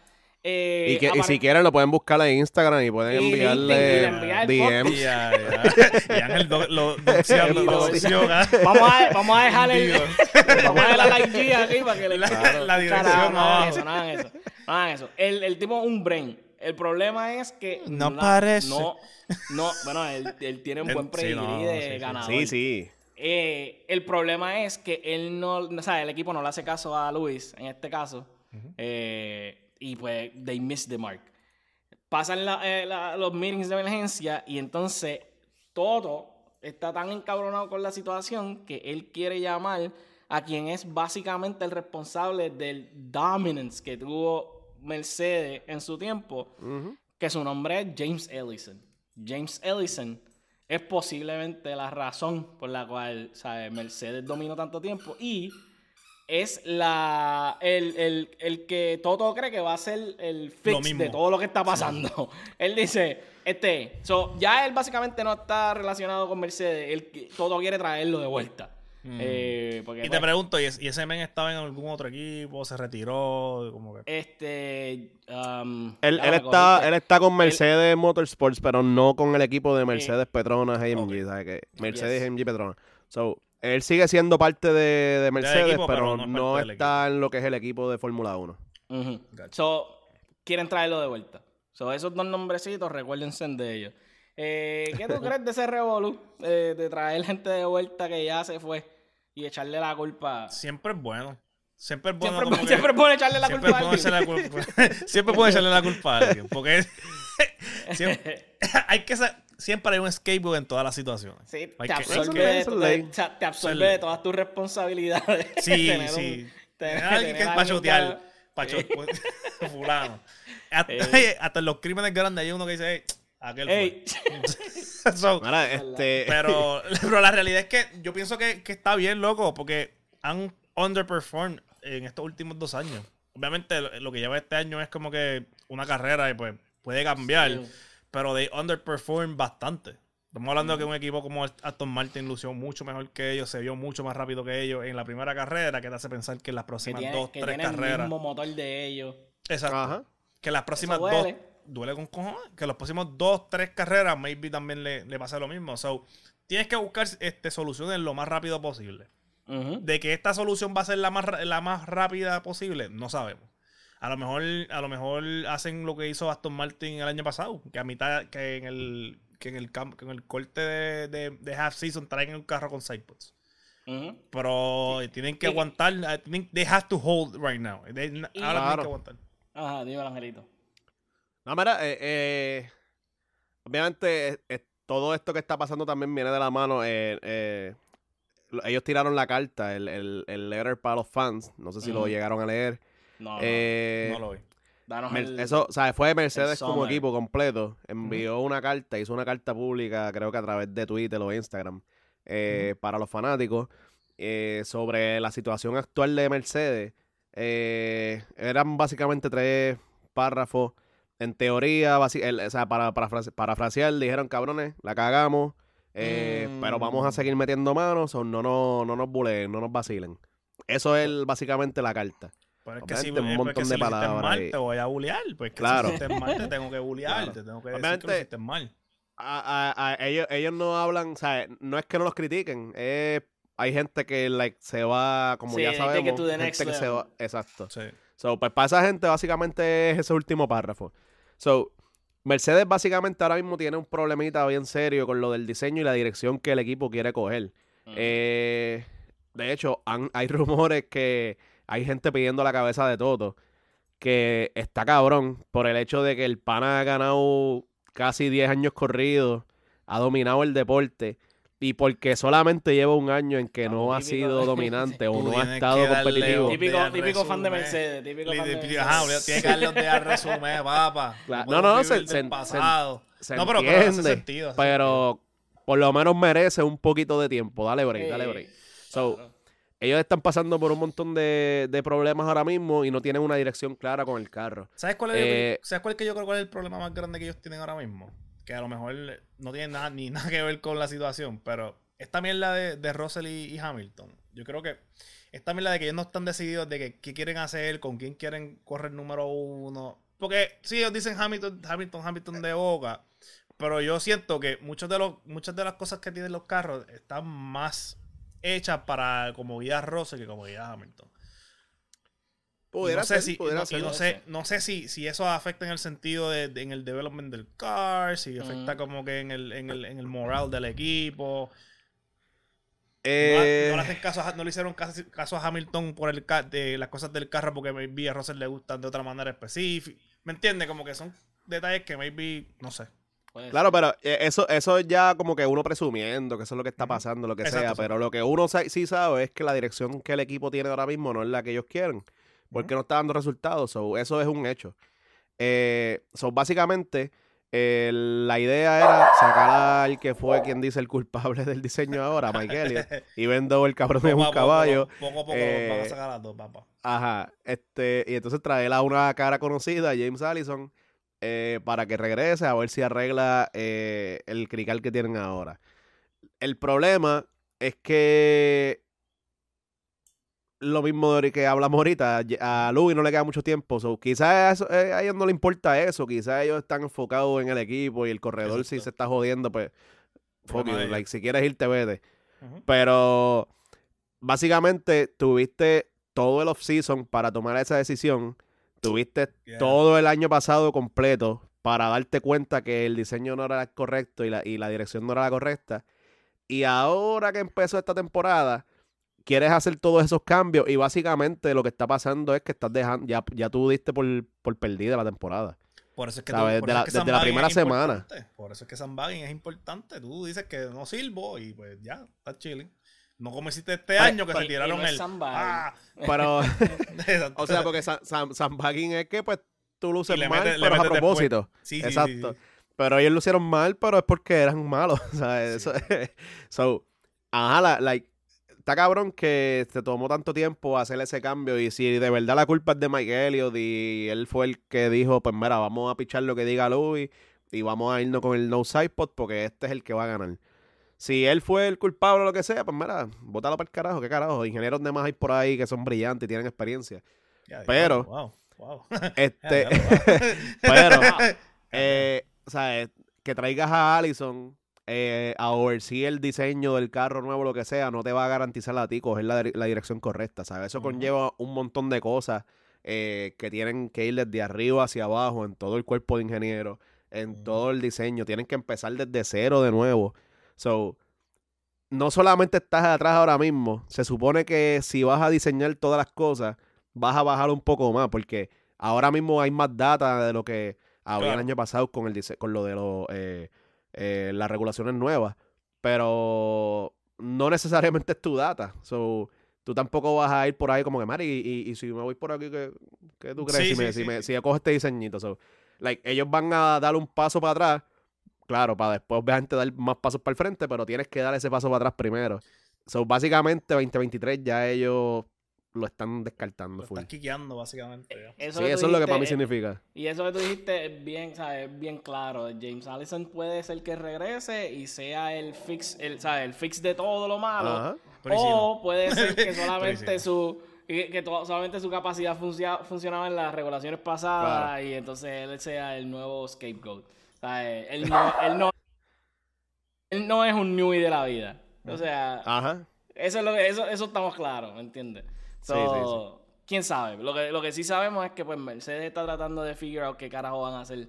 Eh, Y, que, y si quieren lo pueden buscar en Instagram y pueden enviarle DMs. Vamos a, vamos a dejar el, vamos a dejar la IG aquí para que le La- Claro. la dirección no eso, no hagan eso. No hagan eso. El, el tipo es un brain. El problema es que No la- parece. No, no, bueno, él, él tiene un buen sí, no, de sí, sí. ganador. Sí, sí. Eh, el problema es que él no, o sea, el equipo no le hace caso a Luis en este caso. Eh, y pues, they miss the mark. Pasan la- eh, la- los meetings de emergencia y entonces Toto está tan encabronado con la situación que él quiere llamar a quien es básicamente el responsable del dominance que tuvo Mercedes en su tiempo, que su nombre es James Ellison. James Ellison es posiblemente la razón por la cual ¿sabes? Mercedes dominó tanto tiempo y es la el, el- el que Toto cree que va a ser el fix de todo lo que está pasando. él dice, este, so, ya él básicamente no está relacionado con Mercedes, él, Toto quiere traerlo de vuelta. Eh, porque, Mm. Y te pues, pregunto, ¿y, es- y ese men estaba en algún otro equipo? ¿Se retiró? Como que... este, um, Él, está, él está con Mercedes Motorsports, pero no con el equipo de Mercedes Petronas AMG. Ok. ¿sabes qué? Mercedes Yes. AMG Petronas. So, él sigue siendo parte de, de Mercedes, equipo, pero, pero no es está en lo que es el equipo de Fórmula 1. Ujú. Gotcha. So, quieren traerlo de vuelta. So, esos dos nombrecitos, recuérdense de ellos. Eh, ¿Qué tú crees de ese revolú? Eh, de traer gente de vuelta que ya se fue y echarle la culpa. Siempre es bueno. Siempre es bueno. Siempre, como siempre es bueno echarle la siempre culpa a la culpa. siempre puedo echarle la culpa a alguien. Porque siempre, hay que siempre hay un scapegoat en todas las situaciones. Sí, Hay te absorbe, de, te absorbe todas tus responsabilidades. Sí, Tener un- sí. tener- alguien que es para chotear. que- Para cho- fulano. Hasta, Eh. hasta en los crímenes grandes hay uno que dice, hey, aquel Ey, fue. So, este, pero, pero la realidad es que yo pienso que, que está bien, loco, porque han underperformed en estos últimos dos años. Obviamente lo, lo que lleva este año es como que una carrera y pues puede cambiar, Sí. Pero they underperform bastante. Estamos hablando de que un equipo como Aston Martin lució mucho mejor que ellos, se vio mucho más rápido que ellos en la primera carrera, que te hace pensar que en las que próximas tiene, dos, que tres tiene el carreras. mismo motor de ellos. Exacto. Ajá. Que las próximas Eso dos. duele. Duele con cojones. Que los próximos dos, tres carreras, maybe también le, le pasa lo mismo. So, tienes que buscar este, soluciones lo más rápido posible. De que esta solución va a ser la más, ra- la más rápida posible, no sabemos. A lo mejor, a lo mejor hacen lo que hizo Aston Martin el año pasado, que a mitad, que en el, que en el camp- que en el corte de, de, de half season traen un carro con sidepods. Ujú. Pero tienen que aguantar. I think they have to hold right now. They- ahora tienen que aguantar. Ajá, dímelo, Angelito. No, mira, eh, eh, obviamente eh, eh, todo esto que está pasando también viene de la mano. eh, eh, lo- ellos tiraron la carta, el, el, el letter para los fans. No sé si lo llegaron a leer. No, Eh, No lo vi. danos Mer- el- Eso, o sea, fue Mercedes como equipo completo. Envió una carta, hizo una carta pública, creo que a través de Twitter o Instagram, eh, para los fanáticos, eh, sobre la situación actual de Mercedes. Eran básicamente tres párrafos. En teoría, el- o sea, para, para parafrasear, dijeron, cabrones, la cagamos, Mm. pero vamos a seguir metiendo manos, o no, no, no nos buleen, no nos vacilen. Eso es básicamente la carta. Pero es que si, un pues montón que de palabras mal, te voy a bullear. Pues que Claro. si lo mal, te tengo que bullear. Claro. Te tengo que decir que Obviamente- lo hiciste mal. a, a- a ellos, ellos no hablan, o sea, no es que no los critiquen, es- hay gente que like, se va, como Sí, ya sabemos, to the gente next que se va, exacto. Sí. So, pues para esa gente básicamente es ese último párrafo. So, Mercedes básicamente ahora mismo tiene un problemita bien serio con lo del diseño y la dirección que el equipo quiere coger. Ujú. Eh, de hecho, han- hay rumores que hay gente pidiendo la cabeza de Toto, que está cabrón por el hecho de que el pana ha ganado casi 10 años corridos, ha dominado el deporte y porque solamente lleva un año en que no ha sido dominante o no ha estado competitivo. Típico, típico fan de. Mercedes. Típico fan de Mercedes. Ajá, tiene que darle un día resumen, papá. Claro. No, no, no, se- se- pasado. Se no, pero, pero hace entiende, sentido. hace pero por lo menos merece un poquito de tiempo. Dale break, dale Eh, break. So, claro. Ellos están pasando por un montón de, de problemas ahora mismo y no tienen una dirección clara con el carro. ¿Sabes cuál es, Eh, ¿Sabes cuál que yo creo cuál es el problema más grande que ellos tienen ahora mismo? Que a lo mejor no tiene nada, ni nada que ver con la situación, pero esta mierda de, de Russell y, y Hamilton, yo creo que esta mierda de que ellos no están decididos de que, qué quieren hacer, con quién quieren correr número uno. Porque sí, ellos dicen Hamilton, Hamilton, Hamilton de boca, pero yo siento que muchos de los, muchas de las cosas que tienen los carros están más hechas para comodidad Russell que comodidad Hamilton. Y Pudiera no sé ser, si, pudiera no, y ser. no sé, no sé si, si eso afecta en el sentido de, de- en el development del car, si afecta Mm. como que en el, en el, en el moral del equipo. No, Eh, no le hacen caso a- no le hicieron caso, caso a Hamilton por el ca- de las cosas del carro porque maybe a Russell le gustan de otra manera específica. ¿Me entiendes? Como que son detalles que maybe, no sé. Puede Claro, ser. pero eh, eso, eso es ya como que uno presumiendo que eso es lo que está pasando, lo que Exacto, sea. Pero lo que uno sí sabe es que la dirección que el equipo tiene ahora mismo no es la que ellos quieren. Porque no está dando resultados. So, eso es un hecho. Eh, so, básicamente, eh, la idea era sacar al que fue quien dice el culpable del diseño ahora, Mike Elliott, y vendo el cabrón de un caballo. Poco a poco eh, van a sacar a las dos, papá. Ajá, este, y entonces traer a una cara conocida, James Allison, eh, para que regrese a ver si arregla eh, el crical que tienen ahora. El problema es que lo mismo de que hablamos ahorita, a Louis no le queda mucho tiempo, so, quizás eso- eh, a ellos no le importa eso, quizás ellos están enfocados en el equipo y el corredor si se está jodiendo, pues, fuck you, like, si quieres irte, vete. Pero básicamente tuviste todo el off-season para tomar esa decisión. Tuviste Yeah. todo el año pasado completo para darte cuenta que el diseño no era el correcto y la, y la dirección no era la correcta. Y ahora que empezó esta temporada, quieres hacer todos esos cambios y básicamente lo que está pasando es que estás dejando, ya, ya tú diste por, por perdida la temporada. Por eso es que, tú- por De eso la- es que desde la primera semana. importante. Por eso es que sandbagging es importante. Tú dices que no sirvo y pues ya, está chilling. No como hiciste este Pero- año que pero- se tiraron no el. Ah, Pero, exacto. o sea, porque sandbagging es que pues tú luces mal, metes- le pero es a propósito. Sí, sí, sí, Exacto. sí. Pero ellos lo hicieron mal, pero es porque eran malos. ¿sabes? Sí. Eso- so, ajá, la- like, está cabrón que te tomó tanto tiempo hacer ese cambio. Y si de verdad la culpa es de Mike Elliott y él fue el que dijo, pues mira, vamos a pichar lo que diga Louis y vamos a irnos con el no sidepod porque este es el que va a ganar. Si él fue el culpable o lo que sea, pues mira, bótalo para el carajo, qué carajo. Ingenieros de más hay por ahí que son brillantes y tienen experiencia. Pero- Wow, wow. Este, pero. eh, o sea, eh, que traigas a Allison eh, a oversee el diseño del carro nuevo, lo que sea, no te va a garantizar a ti coger la, dir- la dirección correcta, ¿sabes? Eso conlleva un montón de cosas eh, que tienen que ir desde arriba hacia abajo en todo el cuerpo de ingeniero, en todo el diseño. Tienen que empezar desde cero de nuevo. So, no solamente estás atrás ahora mismo, se supone que si vas a diseñar todas las cosas, vas a bajar un poco más, porque ahora mismo hay más data de lo que había el año pasado con el con lo de los, eh, eh, las regulaciones nuevas. Pero no necesariamente es tu data. So, tú tampoco vas a ir por ahí como que, Mari, y, y- y si me voy por aquí, ¿qué, qué tú crees? Sí, si, me, sí, si, me- si yo cojo este diseñito. So, like, ellos van a dar un paso para atrás, claro, para después obviamente dar más pasos para el frente, pero tienes que dar ese paso para atrás primero. So, básicamente 2023 ya ellos lo están descartando Lo full. estás quiqueando, básicamente. Eso Sí, eso es lo que para mí dijiste, significa. Y eso que tú dijiste es bien, ¿sabes? Es bien claro. James Allison puede ser que regrese y sea el fix, el, ¿sabes? el fix de todo lo malo. O puede ser que solamente su que, solamente su capacidad funcia- funcionaba en las regulaciones pasadas Claro. y entonces él sea el nuevo scapegoat. ¿Sabes? Él no, él no, él no es un Newey de la vida. O sea, Ajá. eso es lo que, eso, eso estamos claros, ¿me entiendes? Sí, So, quién sabe. Lo que, lo que sí sabemos es que pues Mercedes está tratando de figure out qué carajo van a hacer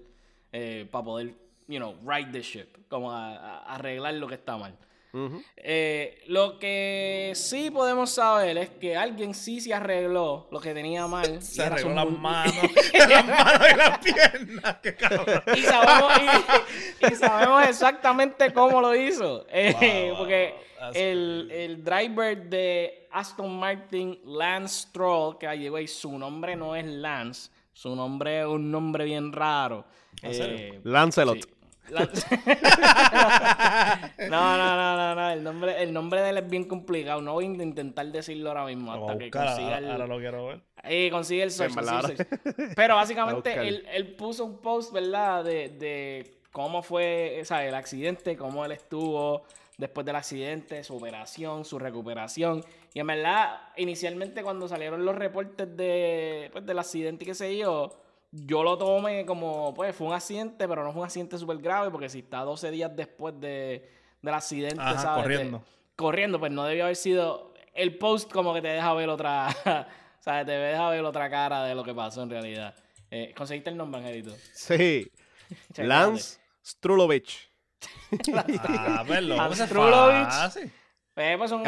eh, para poder, you know, right the ship, como a- a- arreglar lo que está mal. Eh, lo que sí podemos saber es que alguien sí se arregló lo que tenía mal. Se arregló las manos, las manos y las piernas. Qué cabrón. y, sabemos, y- y sabemos exactamente cómo lo hizo. Eh, Wow, porque wow, el, el driver de Aston Martin, Lance Stroll, que llegó ahí, su nombre no es Lance, su nombre es un nombre bien raro. Eh, Lancelot. sí. No, no, no, no, no. El nombre, el nombre de él es bien complicado. No voy a intentar decirlo ahora mismo hasta que consiga ahora, el, ahora lo quiero ver. Ahí consigue el search. Pero básicamente él, él puso un post, ¿verdad? De, de cómo fue o sea, el accidente, cómo él estuvo después del accidente, su operación, su recuperación. Y en verdad, inicialmente cuando salieron los reportes de, pues, del accidente y qué sé yo, yo lo tomé como, pues fue un accidente, pero no fue un accidente súper grave, porque si está 12 días después de, del accidente, Ajá, ¿sabes? corriendo. De- corriendo, pues no debió haber sido. El post como que te deja ver otra. ¿Sabes? Te deja ver otra cara de lo que pasó en realidad. Eh, ¿Conseguiste el nombre, Angelito? Sí. Lance Strulovich. Ah, verlo. Hans Eso es Strulovich. Eh, pues un.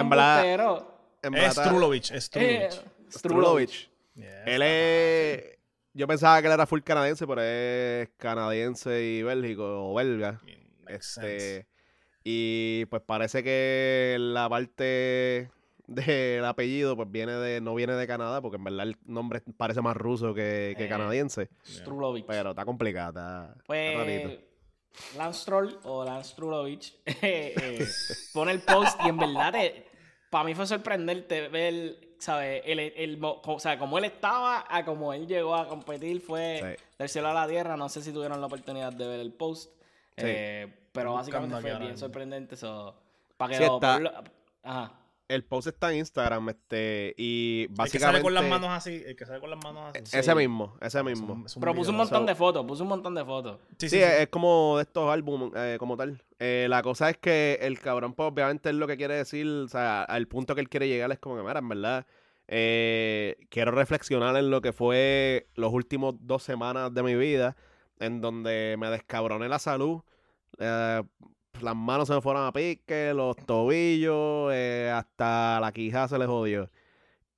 En Es Strulovich, Eh, Strulovich. Strulovich. Él es. Yo pensaba que él era full canadiense, pero es canadiense y bélgico o belga. Este, y pues parece que la parte del apellido pues viene de no viene de Canadá, porque en verdad el nombre parece más ruso que, que Eh, canadiense. Strulovich. Pero está complicada. Está, está Pues. Lance Stroll o Lance Strulovich eh, eh, pone el post y en verdad para mí fue sorprendente ver, ¿sabes? El, el o sea, como él estaba a como él llegó a competir fue Sí. del cielo a la tierra. No sé si tuvieron la oportunidad de ver el post, Sí. eh, pero básicamente fue bien sorprendente. So, para que Sí, lo- está- por lo- Ajá. El post está en Instagram, este, y El que básicamente. sale con las manos así. El que sale con las manos así. Ese Sí. mismo, ese Es mismo. un- es un Pero puso un video. montón So- de fotos, puso un montón de fotos. Sí, Sí, sí, sí. es como de estos álbumes eh, como tal. Eh, la cosa es que el cabrón, pues obviamente es lo que quiere decir, o sea, al punto que él quiere llegar es como que, mira, en verdad, eh, quiero reflexionar en lo que fue los últimos dos semanas de mi vida, en donde me descabroné la salud, eh, las manos se me fueron a pique, los tobillos, hasta la quija se le jodió.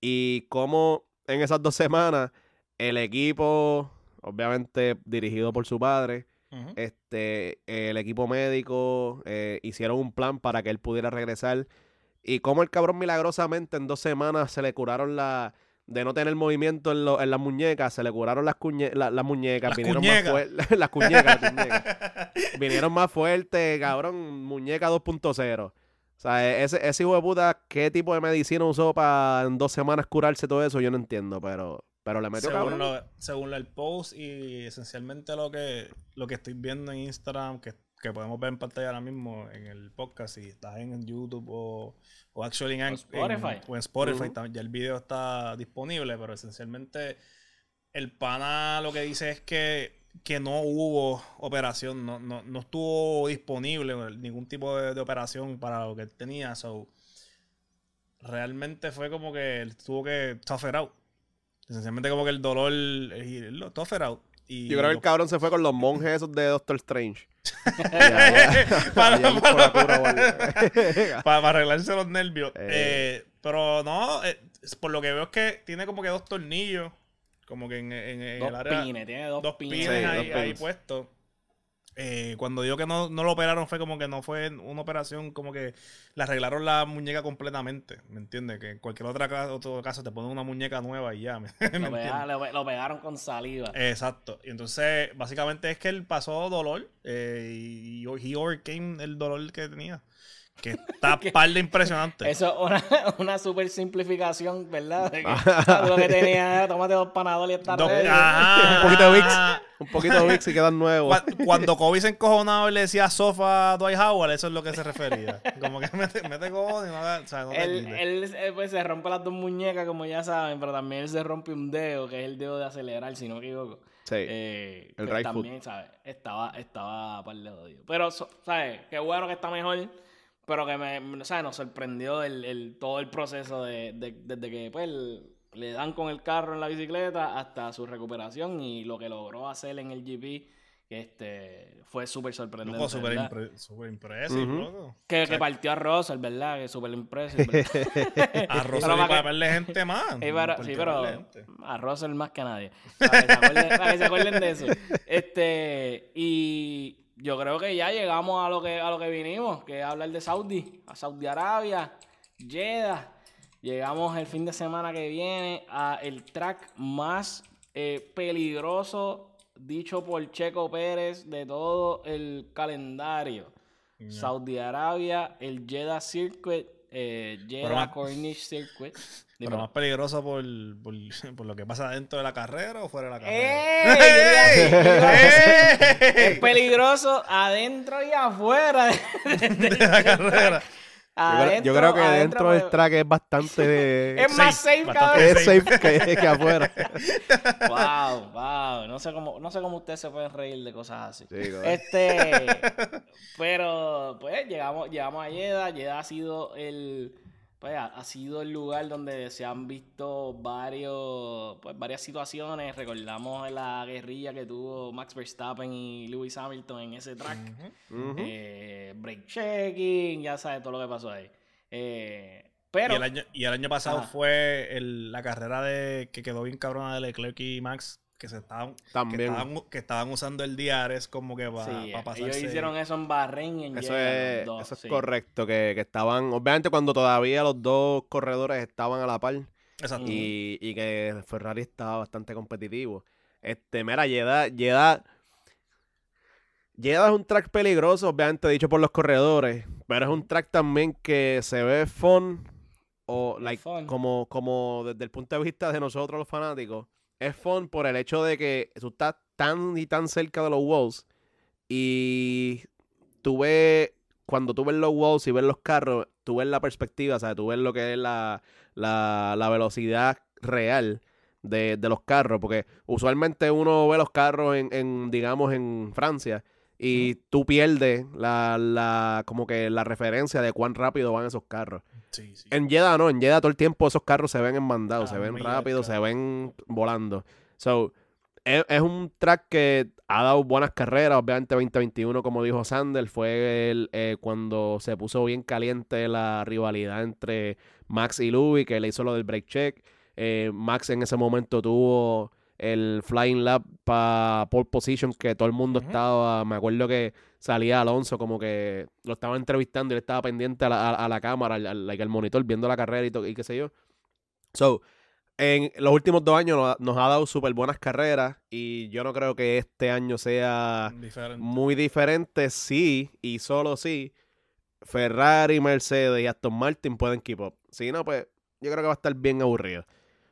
Y como en esas dos semanas el equipo, obviamente dirigido por su padre, Este, el equipo médico eh, hicieron un plan para que él pudiera regresar. Y como el cabrón milagrosamente en dos semanas se le curaron la... De no tener movimiento en, lo- en las muñecas, se le curaron las, cuñe- la- las muñecas. Las vinieron más fuertes. las cuñecas, las cuñecas. Vinieron más fuertes, cabrón. Muñeca 2.0. O sea, ese, ese hijo de puta, ¿qué tipo de medicina usó para en dos semanas curarse todo eso? Yo no entiendo, pero, pero le metió según, cabrón. lo- según el post y esencialmente lo que, lo que estoy viendo en Instagram, que, que podemos ver en pantalla ahora mismo en el podcast, si estás en YouTube o, o actually en, O en- Spotify. o en Spotify, ya el video está disponible, pero esencialmente el pana lo que dice es que, que no hubo operación, no, no, no estuvo disponible ningún tipo de, de operación para lo que él tenía, so realmente fue como que él tuvo que tough it out. Esencialmente como que el dolor, lo tough it out. Y Yo creo que el cabrón se fue con los monjes esos de Doctor Strange. Para- arreglarse los nervios. Eh. Eh, pero no, eh, por lo que veo es que tiene como que dos tornillos, como que en, en- en Dos el área. pines, tiene dos, dos pines. pines Sí, ahí, dos ahí puestos. Eh, cuando digo que no, no lo operaron fue como que no fue una operación, como que le arreglaron la muñeca completamente, ¿me entiendes? Que en cualquier otra otro caso te ponen una muñeca nueva y ya, ¿me, me Lo, pega- lo pe- lo pegaron con saliva. Exacto. Y entonces, básicamente es que él pasó dolor eh, y he overcame el dolor que tenía. Que está par de impresionante. Eso es una, una super simplificación, ¿verdad? De que lo que tenía era tómate dos panadol y está Dos-. Un poquito de Vicks. Un poquito de Vicks y quedan nuevos. Cu- Cuando Kobe se encojonaba y le decía sofa a Dwight Howard, eso es lo que se refería. Como que mete, mete cojones y no, o sea, no te Él, él, eh, pues, se rompe las dos muñecas, como ya saben, pero también él se rompe un dedo, que es el dedo de acelerar, si no me equivoco. Sí. Eh, El right foot. también, ¿sabes? Estaba, estaba par de jodido. Pero, ¿sabes? Qué bueno que está mejor, pero que me, me- ¿sabes? Nos sorprendió el, el- todo el proceso de, de- desde que, pues, el- le dan con el carro en la bicicleta hasta su recuperación y lo que logró hacer en el GP, este, fue súper sorprendente. Loco, súper impre- loco. Que, O sea, que partió a Russell, ¿verdad? Que súper impresive. ¿verdad? A Russell para para verle gente más. Sí, pero, sí, a Russell más que a nadie. Para que, se acuerden, para que se acuerden de eso. Este, y yo creo que ya llegamos a lo que, a lo que vinimos, que es hablar de Saudi, a Saudi Arabia, Jeddah. Llegamos el fin de semana que viene a el track más eh, peligroso dicho por Checo Pérez de todo el calendario. Saudi Arabia, el Jeddah Circuit, eh, Jeddah más- Corniche Circuit. Pero Dímelo. más peligroso por, por, por lo que pasa dentro de la carrera o fuera de la carrera. ¡Ey! Decir, ¡Ey! Es peligroso adentro y afuera. de- de- de- de la carrera. Yo creo, yo Adentro- creo que adentro, dentro del track es bastante. Es más Safe, cabrón. es safe que, que afuera. Wow, wow. No sé cómo, no sé cómo ustedes se pueden reír de cosas así. Sí. Este, pero pues llegamos, llegamos a Jeddah. Jeddah ha sido el, pues, ha, ha sido el lugar donde se han visto varios, pues, varias situaciones. Recordamos la guerrilla que tuvo Max Verstappen y Lewis Hamilton en ese track. Ujú. Eh, break checking, ya sabes todo lo que pasó ahí. Eh, pero y, el año, y el año pasado Ajá. fue el- la carrera de que quedó bien cabrona de Leclerc y Max, que se estaban, que estaban, que estaban usando el DRS como que para Sí, pasarse. ellos hicieron eso en Bahrein y en Eso es, dos, eso es sí. correcto, que, que estaban, obviamente cuando todavía los dos corredores estaban a la par Exacto. y, y que Ferrari estaba bastante competitivo. Este, mira, Jeddah, Jeddah, Jeddah es un track peligroso, obviamente dicho por los corredores, pero es un track también que se ve fun o like, fun. como, como desde el punto de vista de nosotros los fanáticos, es fun por el hecho de que tú estás tan y tan cerca de los walls y tú ves, cuando tú ves los walls y ves los carros, tú ves la perspectiva, o sea, tú ves lo que es la, la, la velocidad real de, de los carros, porque usualmente uno ve los carros en, en digamos, en Francia y tú pierdes la, la, como que la referencia de cuán rápido van esos carros. Sí, sí. En Jeddah no, en Jeddah todo el tiempo esos carros se ven enmandados, Ah, se ven rápidos, se ven volando. So, es, es un track que ha dado buenas carreras, obviamente 2021, como dijo Sander, fue el, eh, cuando se puso bien caliente la rivalidad entre Max y Louis, que le hizo lo del break check. Eh, Max en ese momento tuvo el flying lap para pole position que todo el mundo estaba, me acuerdo que salía Alonso como que lo estaba entrevistando y él estaba pendiente a la, a- a la cámara, al, al- like, al monitor, viendo la carrera y, y qué sé yo. So, en los últimos dos años nos, ha- nos ha dado súper buenas carreras y yo no creo que este año sea Diferente. muy diferente, sí, y solo sí, Ferrari, Mercedes y Aston Martin pueden keep up. Si no, pues yo creo que va a estar bien aburrido.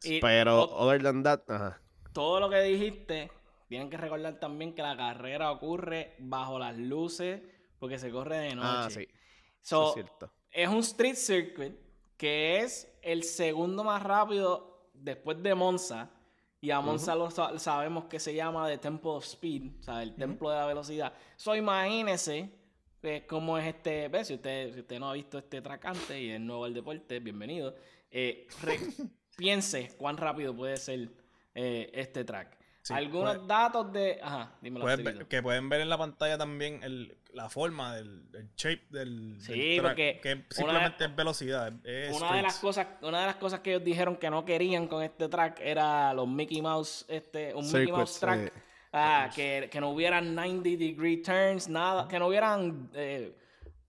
Y Pero, ot- other than that, ajá. Todo lo que dijiste, tienen que recordar también que la carrera ocurre bajo las luces porque se corre de noche. Ah, sí, So, es cierto. es un street circuit que es el segundo más rápido después de Monza. Y a Monza lo sa- sabemos que se llama The Temple of Speed, o sea, el templo de la velocidad. So, imagínese pues, cómo es este. ¿ves? Si usted, si usted no ha visto este track antes y es nuevo al deporte, bienvenido. Eh, piense cuán rápido puede ser eh, este track. Sí, Algunos puede- datos de. Ajá, dímelo. Que pueden ver en la pantalla también el, la forma del, del shape del, Sí, del track, porque que una- simplemente es velocidad. Es Una de las cosas, una de las cosas que ellos dijeron que no querían con este track era los Mickey Mouse, este, un Mickey Mouse Circuits, track, eh, ah, que, que no hubieran 90 degree turns, nada, que no hubieran eh,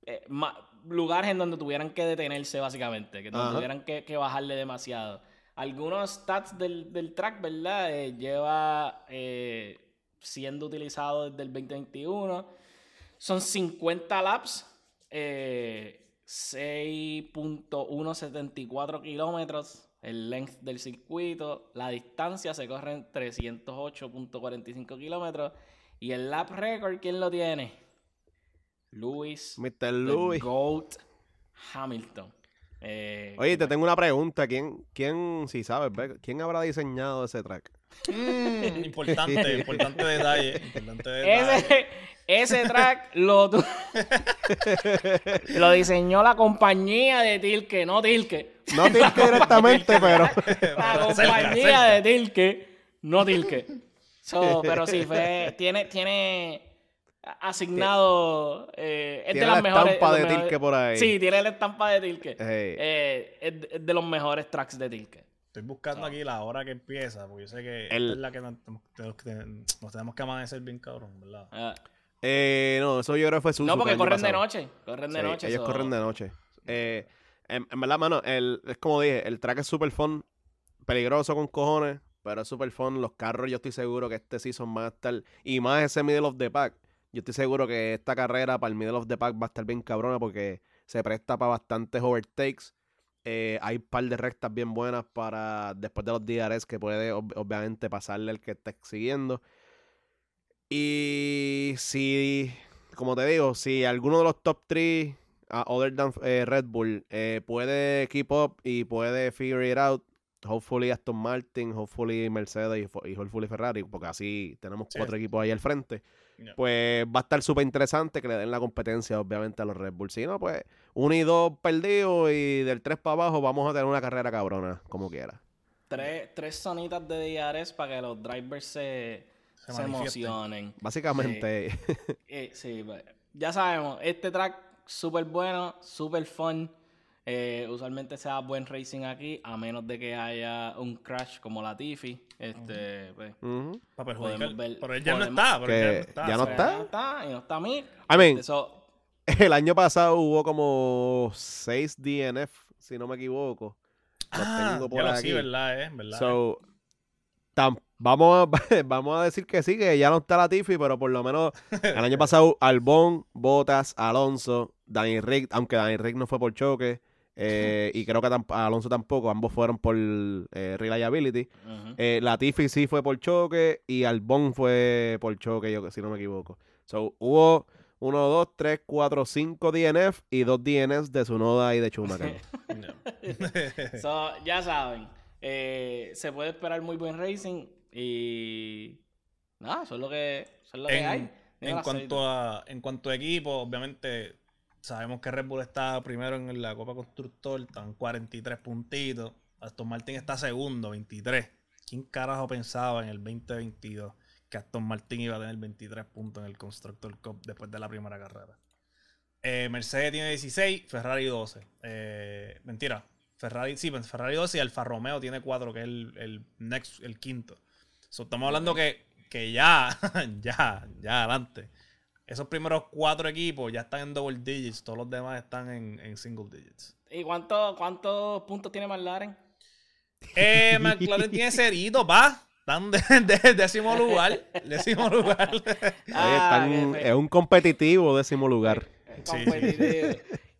eh, ma- lugares en donde tuvieran que detenerse básicamente, que tuvieran que, que bajarle demasiado. Algunos stats del, del track, ¿verdad? Eh, lleva eh, siendo utilizado desde el 2021. Son 50 laps, eh, 6.174 kilómetros, el length del circuito. La distancia se corre en 308.45 kilómetros. Y el lap record, ¿quién lo tiene? Lewis. Mr. the Louis. GOAT Hamilton. Eh, Oye, te tengo una pregunta. ¿Quién, quién si sabes, quién habrá diseñado ese track? Mm, importante, importante detalle. Importante detalle. Ese, ese track lo, lo diseñó la compañía de Tilke, no Tilke. No Tilke directamente, pero... La Cerca, compañía cerca. de Tilke, no Tilke. So, pero sí, fue, tiene, tiene asignado. eh, es de Tiene las la mejores. estampa de mejores- Tilke por ahí. Sí, tiene la estampa de Tilke. Hey. Eh, es, de- es de los mejores tracks de Tilke. Estoy buscando aquí la hora que empieza, porque yo sé que El- esta es la que nos, tenemos que- nos tenemos que amanecer bien cabrón, ¿verdad? Ah, Eh, no, eso yo creo que fue su no, porque corren de noche. Corren de Sí, noche. ellos so- corren de noche. Eh, en, en verdad, mano, el, es como dije, el track es super fun, peligroso con cojones, pero es super fun. Los carros, yo estoy seguro que este season van a estar, y más ese middle of the pack. Yo estoy seguro que esta carrera para el middle of the pack va a estar bien cabrona porque se presta para bastantes overtakes. Eh, hay un par de rectas bien buenas para después de los DRS que puede ob- obviamente pasarle el que esté siguiendo. Y si, como te digo, si alguno de los top 3, other than eh, Red Bull, eh, puede keep up y puede figure it out, hopefully Aston Martin, hopefully Mercedes y, hopefully Ferrari, porque así tenemos Sí. cuatro equipos ahí al frente, Pues va a estar súper interesante que le den la competencia, obviamente, a los Red Bull. Si no, pues uno y dos perdidos y del 3 para abajo vamos a tener una carrera cabrona, como quiera. Tres, tres zonitas de DRS para que los drivers se, Se se, manifiesten. emocionen. Básicamente, Eh, sí, pues, ya sabemos, este track súper bueno, súper fun. Eh, usualmente se da buen racing aquí, a menos de que haya un crash como la Tiffy. Este, pues, Ujú. Para Podemos perjudicar. ver- Pero él ya no podemos- está. Pero él ya no está. ya no está. ya no está, y no está. I mean, Eso, el año pasado hubo como 6 DNF, si no me equivoco. Los Ah, tengo por ya lo aquí. sí, ¿verdad? Eh? ¿verdad? So, tam- vamos, a, vamos a decir que sí, que ya no está la Tiffy, pero por lo menos el año pasado Albón, Botas, Alonso, Danny Rick, aunque Danny Rick no fue por choque, eh, y creo que tam- Alonso tampoco, ambos fueron por eh, reliability. ujú. Eh, la Tiffy sí fue por choque y Albón fue por choque, yo si no me equivoco. So, hubo 1, 2, 3, 4, 5 DNF y 2 DNFs de Sunoda y de Schumacher. No. So, ya saben, eh, se puede esperar muy buen racing y nada, eso es lo que, eso es lo que hay. en, cuanto a, en cuanto a equipo, obviamente sabemos que Red Bull está primero en la Copa Constructor, están 43 puntitos. Aston Martin está segundo, 23. ¿Quién carajo pensaba en el 2022 que Aston Martin iba a tener 23 puntos en el Constructor Cup después de la primera carrera? Eh, Mercedes tiene 16, Ferrari 12. Eh, mentira, Ferrari, sí, pues, Ferrari 12 y Alfa Romeo tiene 4, que es el, el next, el quinto. So, estamos hablando que, que ya, ya, ya adelante. Esos primeros cuatro equipos ya están en double digits, todos los demás están en, en single digits. ¿Y cuánto- cuántos puntos tiene McLaren? Eh, McLaren tiene cerito, pa. Están de, de- décimo lugar. Décimo lugar. Ahí Ah, están- qué fe- es un competitivo décimo lugar. Sí, competitivo.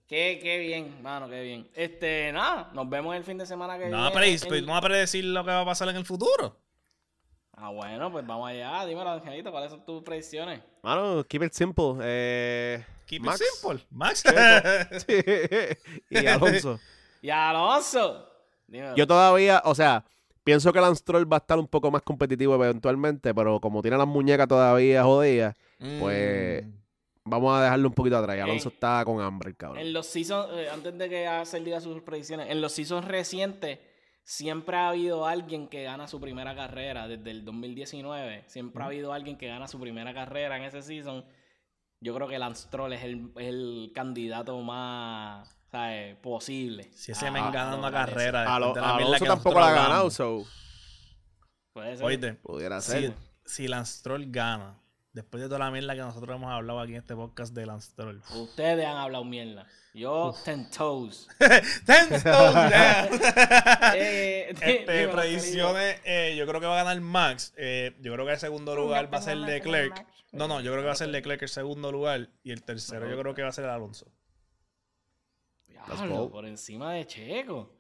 Qué, qué bien, mano, qué bien. Este, nada, nos vemos el fin de semana que No, viene. pero en- vamos a predecir lo que va a pasar en el futuro. Ah, bueno, pues vamos allá. Dímelo, Angelito, ¿cuáles son tus predicciones? Mano, keep it simple. Eh, Keep Max. it simple. Max. y Alonso. Y Alonso. Dímelo. Yo todavía, o sea, pienso que Lance Stroll va a estar un poco más competitivo eventualmente, pero como tiene las muñecas todavía jodidas, Pues, Mm. vamos a dejarlo un poquito atrás. En- Alonso está con hambre, el cabrón. En los seasons, eh, antes de que Axel diga sus predicciones, en los seasons recientes siempre ha habido alguien que gana su primera carrera desde el 2019. Siempre ha habido alguien que gana su primera carrera en ese season. Yo creo que Lance Stroll es el, es el candidato más ¿sabes? posible. Si ese a men gana una carrera. A lo- de la mierda Alonso que tampoco la ha ganado, so Puede ser. Oíste, pudiera si, ser. si Lance Stroll gana, después de toda la mierda que nosotros hemos hablado aquí en este podcast de Lance Stroll. Ustedes han hablado mierda. Yo, ten toes. Ten down. Eh, Este, predicciones, eh, yo creo que va a ganar Max. Eh, yo creo que el segundo lugar va a ser Leclerc. No, no, yo creo que va a ser Leclerc el segundo lugar. Y el tercero yo creo que va a ser Alonso. Diablo, por encima de Checo.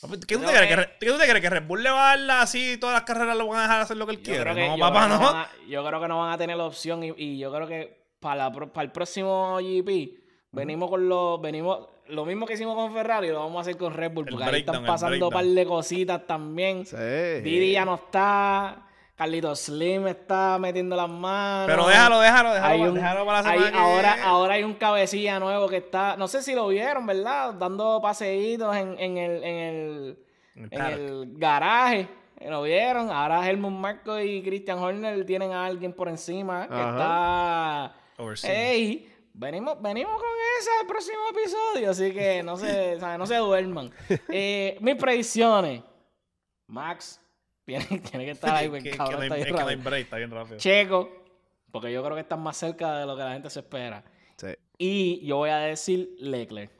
¿Qué tú, te crees? que- ¿Que, Re- ¿Qué tú te crees? ¿Que Red Bull le va a dar la- así todas las carreras lo van a dejar hacer lo que él que, No, yo papá, creo que no. van a- yo creo que no van a tener la opción y, y yo creo que para, la pro- para el próximo GP venimos con los venimos lo mismo que hicimos con Ferrari lo vamos a hacer con Red Bull porque ahí están pasando un par de cositas también. Sí. Didi ya no está, Carlito Slim está metiendo las manos. Pero déjalo, déjalo, déjalo, un- déjalo para la hay- semana que ahora, ahora hay un cabecilla nuevo que está, no sé si lo vieron, ¿verdad? Dando paseitos en, en el, en el, En el en paddock. el garaje. ¿Lo vieron? Ahora Helmut Marco y Christian Horner tienen a alguien por encima que Ajá. está. Venimos, venimos con esa el próximo episodio, así que no se, no se duerman. Eh, mis predicciones. Max tiene, tiene que estar ahí, porque que- cabrón no es que no break, está bien rápido. Checo, porque yo creo que están más cerca de lo que la gente se espera. Sí. Y yo voy a decir Leclerc.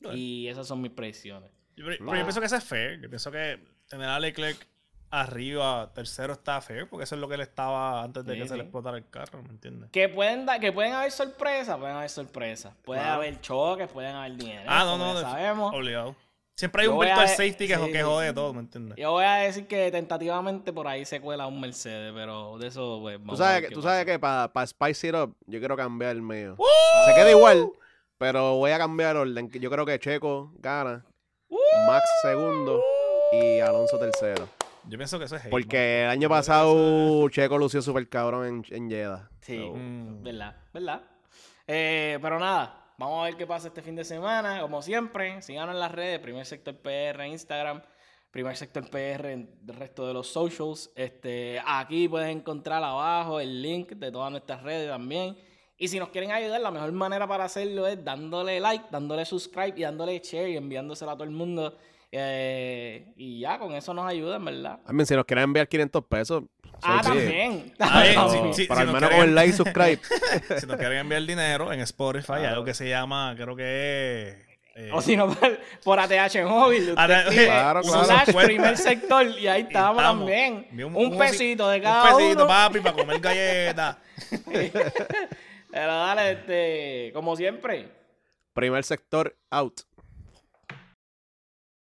Bueno. Y esas son mis predicciones. Yo, pero- pero yo pienso que eso es fair. Yo pienso que tener a Leclerc arriba, tercero, está fair, porque eso es lo que él estaba antes de Sí, que se le explotara el carro, ¿me entiendes? Que pueden, da- que pueden haber sorpresas, pueden haber sorpresas. Puede Claro. haber choques, pueden haber dinero. Ah, no, no, de- sabemos. Obligado. Siempre hay Yo un a virtual ver- safety que, sí, que jode sí. todo, ¿me entiendes? Yo voy a decir que tentativamente por ahí se cuela un Mercedes, pero de eso, pues. Tú vamos a sabes, ver que, qué tú pasa. sabes que para Spice It Up, yo quiero cambiar el mío. ¡Uh! Se queda igual, pero voy a cambiar orden. Yo creo que Checo gana, Max segundo y Alonso tercero. Yo pienso que eso es hate, Porque el año pasado Checo lució súper cabrón en, en Jeddah. Sí, So, Mm. verdad, verdad. Eh, pero nada, vamos a ver qué pasa este fin de semana. Como siempre, síganos en las redes, Primer Sector PR en Instagram, Primer Sector PR en el resto de los socials. Este, aquí puedes encontrar abajo el link de todas nuestras redes también. Y si nos quieren ayudar, la mejor manera para hacerlo es dándole like, dándole subscribe y dándole share y enviándoselo a todo el mundo. Eh, y ya, con eso nos ayudan, ¿verdad? I mean, si nos quieren enviar 500 pesos. Ah, también. Ah, también. sí, sí. Pero al nos menos quieren- con el like y subscribe. Si nos quieren enviar dinero en Spotify, hay algo que se llama, creo que es. eh, O si no, por, por ATH móvil. claro, claro. slash primer sector y ahí estamos, estamos. también. Un, un- un pesito de un cada pesito, uno. papi, para comer galletas. Pero dale, este, como siempre. Primer sector out.